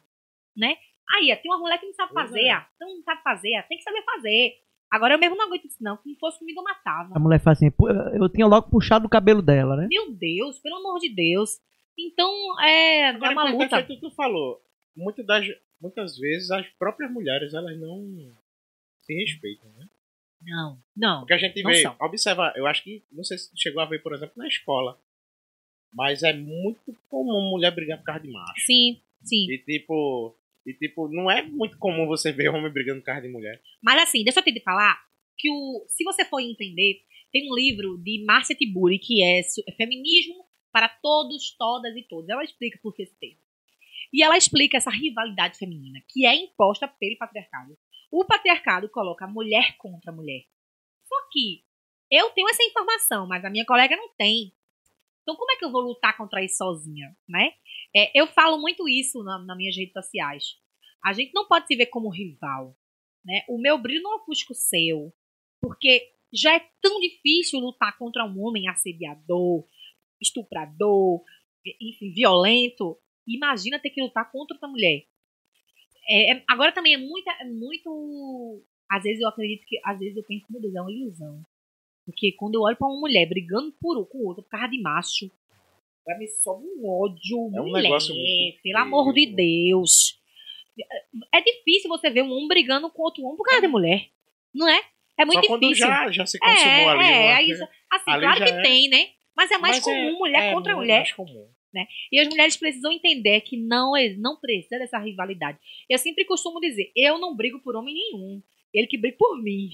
né? Aí, tem uma mulher que não sabe Pois fazer, é. ó, então não sabe fazer, tem que saber fazer. Agora eu mesmo não aguento isso, não. Se não fosse comigo, eu matava. A mulher faz assim, "Pô, eu tinha logo puxado o cabelo dela, né? Meu Deus, pelo amor de Deus. Então, é, Agora, é uma luta. tudo que tu falou. Muitas, das, muitas vezes as próprias mulheres elas não se respeitam, né? Não, não. Porque a gente vê, são. observa, eu acho que, não sei se tu chegou a ver, por exemplo, na escola. Mas é muito comum mulher brigar por causa de macho. Sim, sim. E tipo, e tipo, não é muito comum você ver homem brigando por causa de mulher. Mas assim, deixa eu te falar que o, se você for entender, tem um livro de Márcia Tiburi que é é Feminismo para Todos, Todas e Todos. Ela explica por que esse termo. E ela explica essa rivalidade feminina que é imposta pelo patriarcado. O patriarcado coloca a mulher contra a mulher. Só que eu tenho essa informação, mas a minha colega não tem. Então como é que eu vou lutar contra isso sozinha, né? É, eu falo muito isso na, nas minhas redes sociais. A gente não pode se ver como rival, né? O meu brilho não ofusca o seu, porque já é tão difícil lutar contra um homem assediador, estuprador, enfim, violento. Imagina ter que lutar contra outra mulher. É, é- agora também é muita, é muito. Às vezes eu acredito que, às vezes eu penso, meu Deus, é uma ilusão. Porque quando eu olho pra uma mulher brigando por, com outra por causa de macho, vai me sobe um ódio. É um mulher, negócio muito Pelo amor de feio. Deus. É difícil você ver um homem brigando com outro homem por causa de mulher. Não é? É muito Só quando difícil. já, já se consumou é, ali. é, uma- isso- assim, ali claro que é. tem, né? Mas é mais Mas comum mulher é contra mulher. mais comum. E as mulheres precisam entender que não, é- não precisa dessa rivalidade. Eu sempre costumo dizer, eu não brigo por homem nenhum. Ele que briga por mim.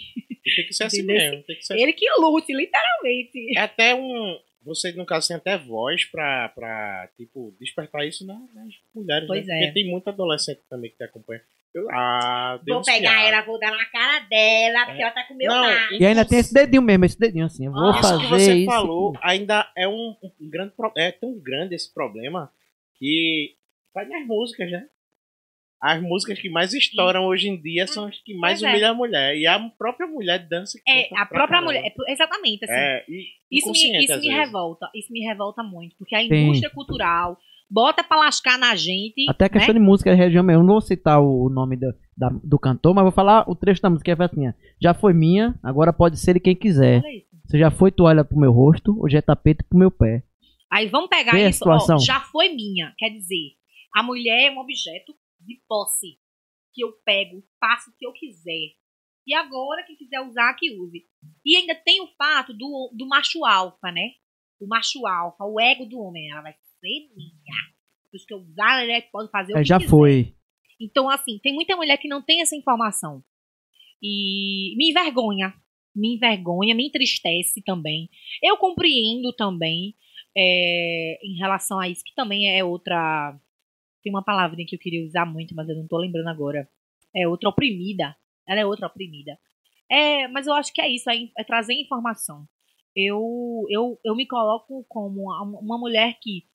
Tem que ser assim mesmo. Tem que ser Ele que lute, literalmente. É até um. Você, no caso, tem até voz pra, pra tipo, despertar isso na- nas mulheres, Pois né? é. Porque tem muita adolescente também que te acompanha. Eu- ah, Vou pegar ela, vou dar na cara dela, porque ela tá com o meu Não, macho. E ainda tem esse dedinho mesmo, esse dedinho assim. Eu vou Ah, Isso fazer que você isso. falou ainda é um, um grande pro- é tão grande esse problema que faz nas músicas, né? As músicas que mais estouram hoje em dia são as que mais Pois é. humilham a mulher. E a própria mulher dança. e É, a própria mulher. é, Exatamente, assim. É, e Isso me, isso me revolta. Isso me revolta muito. Porque a Sim. indústria cultural bota pra lascar na gente. Até a questão né? de música de região mesmo. Eu não vou citar o nome do, da- do cantor, mas vou falar o trecho da música que é assim: ó, Já foi minha, agora pode ser de quem quiser. Você já foi toalha pro meu rosto, hoje é tapete pro meu pé. Aí vamos pegar Vê a isso. Ó, situação. já foi minha. Quer dizer, a mulher é um objeto de posse. Que eu pego, faço o que eu quiser. E agora, quem quiser usar, que use. E ainda tem o fato do, do macho alfa, né? O macho alfa, o ego do homem. Ela vai ser minha. Os que eu usar, ela pode fazer o É, que já quiser. foi. Então, assim, tem muita mulher que não tem essa informação. E me envergonha. Me envergonha, me entristece também. Eu compreendo também é, em relação a isso, que também é outra. Tem uma palavrinha que eu queria usar muito, mas eu não tô lembrando agora. É outra oprimida. Ela é outra oprimida. É, mas eu acho que é isso, é, é trazer informação. Eu, eu, eu me coloco como uma, mulher que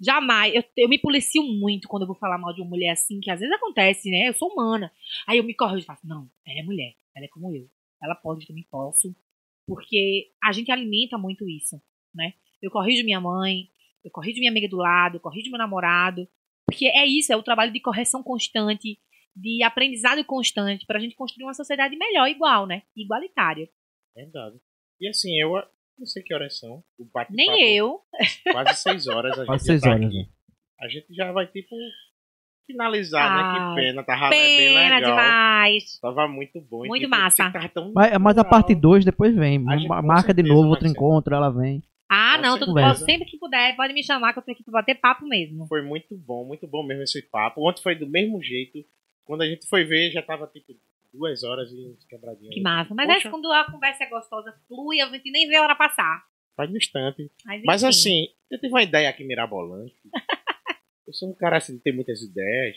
jamais. Eu, eu me policio muito quando eu vou falar mal de uma mulher assim, que às vezes acontece, né? Eu sou humana. Aí eu me corrijo e faço, não, ela é mulher, ela é como eu. Ela pode, eu também posso. Porque a gente alimenta muito isso, né? Eu corrijo minha mãe, eu corrijo minha amiga do lado, eu corrijo meu namorado. Porque é isso, é o trabalho de correção constante, de aprendizado constante, pra gente construir uma sociedade melhor, igual, né? Igualitária. Verdade. E assim, eu não sei que horas são. O Nem eu. Quase seis horas. A gente Quase já seis tá horas, aqui. né? A gente já vai, tipo, finalizar, né? Ah, Que pena. Tava bem Pena legal. demais. Tava muito bom. Muito tipo, massa. você tava tão Mas, mas a parte 2 depois vem. A gente, Marca de novo, outro encontro, ela vem. Ah, não, tudo certeza. pode, sempre que puder, pode me chamar que eu tô aqui pra bater papo mesmo. Foi muito bom, muito bom mesmo esse papo. Ontem foi do mesmo jeito. Quando a gente foi ver, já tava tipo duas horas e quebradinha. Que massa. Mas Poxa. é quando a conversa é gostosa, flui, a gente nem vê a hora passar. Faz no instante. Mas, Mas assim, eu tive uma ideia aqui mirabolante. eu sou um cara assim, que tem muitas ideias.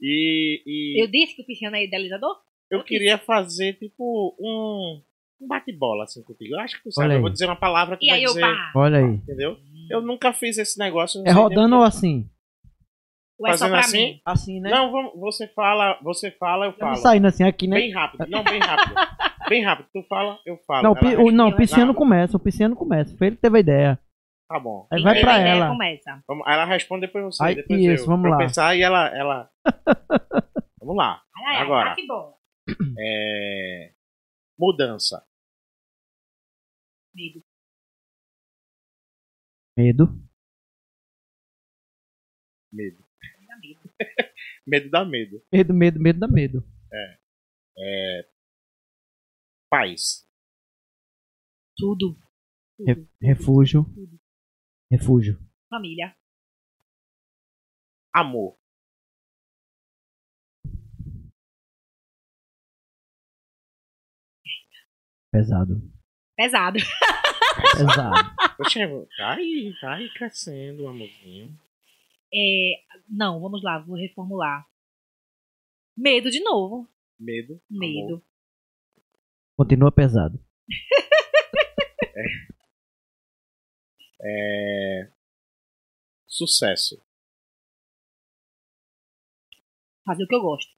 E, e Eu disse que o Cristiano é idealizador? eu queria fazer tipo um, um bate-bola assim contigo. Eu acho que sabe, eu vou dizer uma palavra que E vai aí dizer, pá. Olha aí. entendeu? Eu nunca fiz esse negócio. É rodando ou assim? Ou é só Fazendo pra assim? mim? Assim, né? Não, vamos, você fala, você fala, eu Tá falo. saindo assim aqui, né? Bem rápido. Não, bem rápido. bem rápido. Tu fala, eu falo. Não, o Ela pi- o, não, o. Pisciano começa, o Pisciano começa. Foi ele que teve a ideia. Tá bom. Aí vai pra ela. Começa. Vamos, ela responde depois você. Aí, depois isso, eu. vamos lá. pensar e ela, ela. vamos lá. Ai, ai, ai, Agora. que bom. É... Mudança. Medo. Medo. Medo. Medo. Medo dá medo. Medo, medo, medo dá medo. Paz. Tudo. Re- Tudo. refúgio. Tudo. Refúgio. Família. Amor. Pesado. Pesado. Pesado. Poxa, tá aí, tá aí crescendo, amorzinho. É, não, vamos lá, vou reformular. Medo de novo. Medo. Medo. Amor. Continua pesado. É... Sucesso. Fazer o que eu gosto.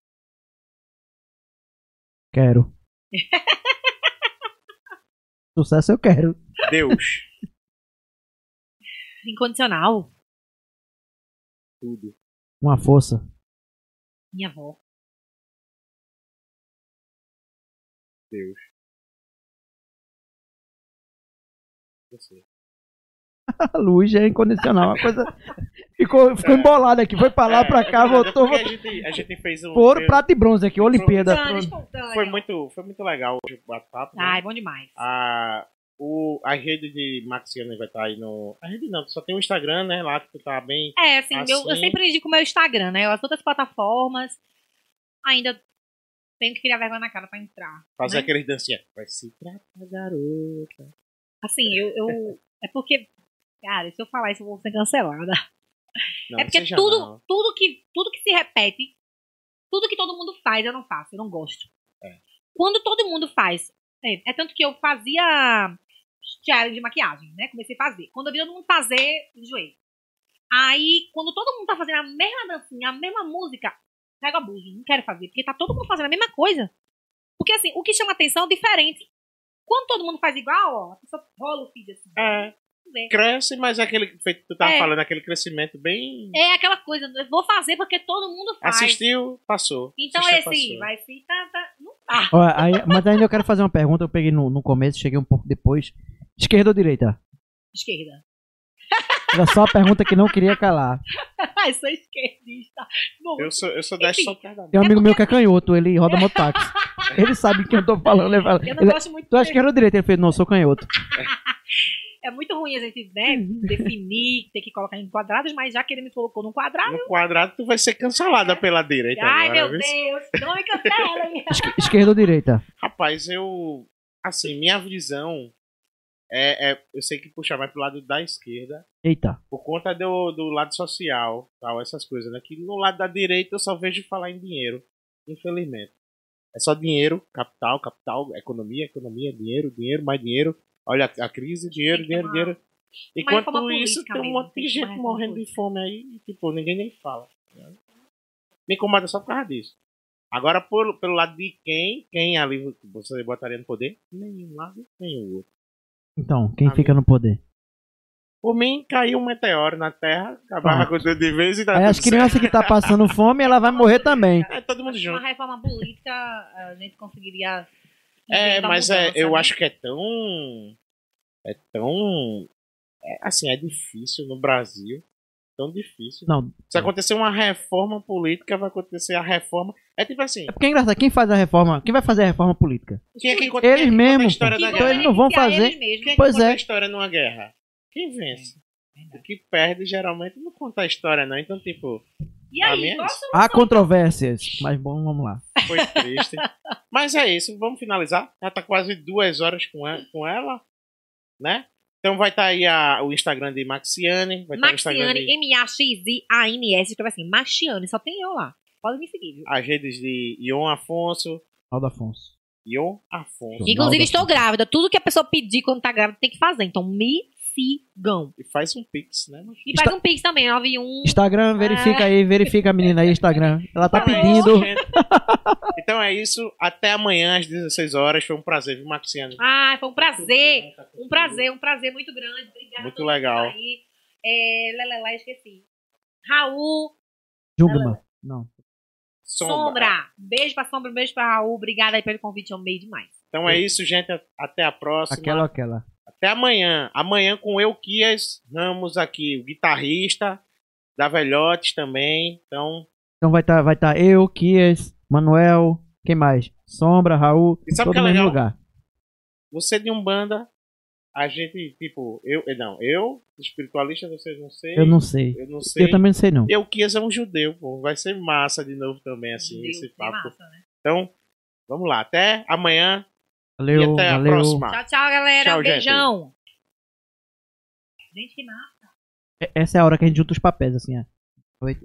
Quero. Sucesso eu quero. Deus. Incondicional. Tudo. Uma força. Minha avó. Deus. Você. A luz é incondicional. Uma coisa. Ficou, ficou embolada aqui. Foi pra lá, É, pra cá, é voltou. é porque voltou. A gente, a gente fez um. Ouro, prata e bronze aqui. Olimpíada. Espontâneo. Foi muito, foi muito legal hoje o bate-papo. né? Ai, bom demais. A, o, a rede de Maxiane vai estar aí no. A rede não, só tem o Instagram, né? Lá que tu tá bem. É, assim, eu, eu Assim. sempre indico o meu Instagram, né? As outras plataformas ainda tenho que criar vergonha na cara pra entrar. Fazer né? aqueles dancinhas. Vai se tratar, garota. Assim, eu, eu. É porque. Cara, se eu falar isso, eu vou ser cancelada. Não, é porque tudo, não. tudo, que, tudo que se repete tudo que todo mundo faz eu não faço, eu não gosto. É. Quando todo mundo faz, é, é tanto que eu fazia challenge de maquiagem, né? Comecei a fazer. Quando eu vi todo mundo fazer, enjoei. Aí, quando todo mundo tá fazendo a mesma dancinha, a mesma música, pego abuso, não quero fazer, porque tá todo mundo fazendo a mesma coisa. Porque assim, o que chama atenção é diferente. Quando todo mundo faz igual, ó, a pessoa rola o feed assim. É. vê. Cresce, mas é aquele feito que tu tava É. falando, aquele crescimento bem. É aquela coisa, eu vou fazer porque todo mundo faz. Assistiu, passou. Então Assistiu, esse passou. vai se tá, tá, não tá. Ó, aí- mas ainda eu quero fazer uma pergunta. Eu peguei no, no começo, cheguei um pouco depois. Esquerda ou direita? Esquerda. Era só a pergunta que não queria calar. Ai, sou esquerdista. Bom, Eu sou, eu sou dessa Enfim. Tem um amigo meu que é canhoto, ele roda mototáxi. Ele sabe quem eu tô falando. Ele fala, eu não ele, gosto muito tu é esquerda ou direita? Ele fez, não, eu sou canhoto. É muito ruim a gente, né, definir, ter que colocar em quadrados, mas já que ele me colocou num quadrado. No quadrado, tu vai ser cancelada pela direita. Ai, agora, meu viu? Deus, não me cancelem. Esque- Esquerda ou direita? Rapaz, eu. Assim, minha visão é, é- Eu sei que puxar mais pro lado da esquerda. Eita. Por conta do, do lado social, tal, essas coisas, né? Que no lado da direita eu só vejo falar em dinheiro. Infelizmente. É só dinheiro, capital, capital, economia, economia, dinheiro, dinheiro, mais dinheiro. Olha a, a crise, dinheiro, dinheiro, uma- dinheiro. uma Enquanto isso, tem um monte de uma gente morrendo de fome aí e, tipo, ninguém nem fala. né? Me incomoda só por causa disso. Agora, por, pelo lado de quem, quem ali você botaria no poder? Nenhum lado, nenhum outro. Então, quem Amigo. fica no poder? Por mim, caiu um meteoro na Terra, acabava com tudo de vez e tá Aí as crianças que tá passando fome, ela vai morrer também. É todo mundo Uma junto. reforma política, a gente conseguiria. É, inventar mas é, mudança, eu né? acho que é tão. É tão. é, assim, é difícil no Brasil. Tão difícil. Não, Se acontecer uma reforma política, vai acontecer a reforma. É tipo assim. é porque é engraçado, quem faz a reforma? Quem vai fazer a reforma política? Quem é que conta, Eles quem é que conta mesmo, a história pô. da Que Então guerra? eles não vão fazer. mesmos. Quem é que Pois conta é. a história numa guerra? Quem vence? O que perde geralmente não conta a história, não. Então, tipo, E aí, mim qual a isso. solução? Há controvérsias, mas bom, vamos lá. foi triste. Mas é isso, vamos finalizar. Já tá quase duas horas com ela, com ela né? Então vai estar aí a- o Instagram de Maxiane. Vai Instagram Maxiane, de, M-A-X-I-A-N-S, escreve assim, Maxiane, só tem eu lá. Pode me seguir, viu? as redes de Ion Afonso. Aldo Afonso. Ion Afonso. Inclusive, estou grávida. Tudo que a pessoa pedir quando tá grávida tem que fazer. Então, me sigam. E faz um pix, né? E faz um pix também, 91. Instagram, verifica aí, verifica a menina aí, Instagram. Ela tá Então é pedindo. então é isso. Até amanhã às 16 horas. Foi um prazer, viu, Maxiane? Ah, foi um prazer. Um prazer, um prazer muito grande. Obrigada Muito legal. Aí. É, Lelelá, esqueci. Raul, Jungman. Não. Sombra. Beijo pra Sombra, beijo pra Raul. Obrigada aí pelo convite, eu amei demais. Então é isso, gente. Até a próxima. Aquela ou aquela. Até amanhã. Amanhã com Euquias Ramos aqui, o guitarrista da Velhotes também. Então, Então vai estar vai tá eu, Kias, Manuel, quem mais? Sombra, Raul, E sabe o todo que é legal? lugar. você de Umbanda, a gente, tipo, eu, não, eu, espiritualista, vocês não sei. Eu não sei. Eu não sei. Eu também não sei não. Euquias é um judeu, pô. Vai ser massa de novo também, assim, Deus, esse papo. massa, né? Então, vamos lá. Até amanhã Valeu, e até a valeu. próxima. Tchau, tchau, galera. Tchau, um beijão. Gente, que massa. E- Essa é a hora que a gente junta os papéis, assim, ó. Oi.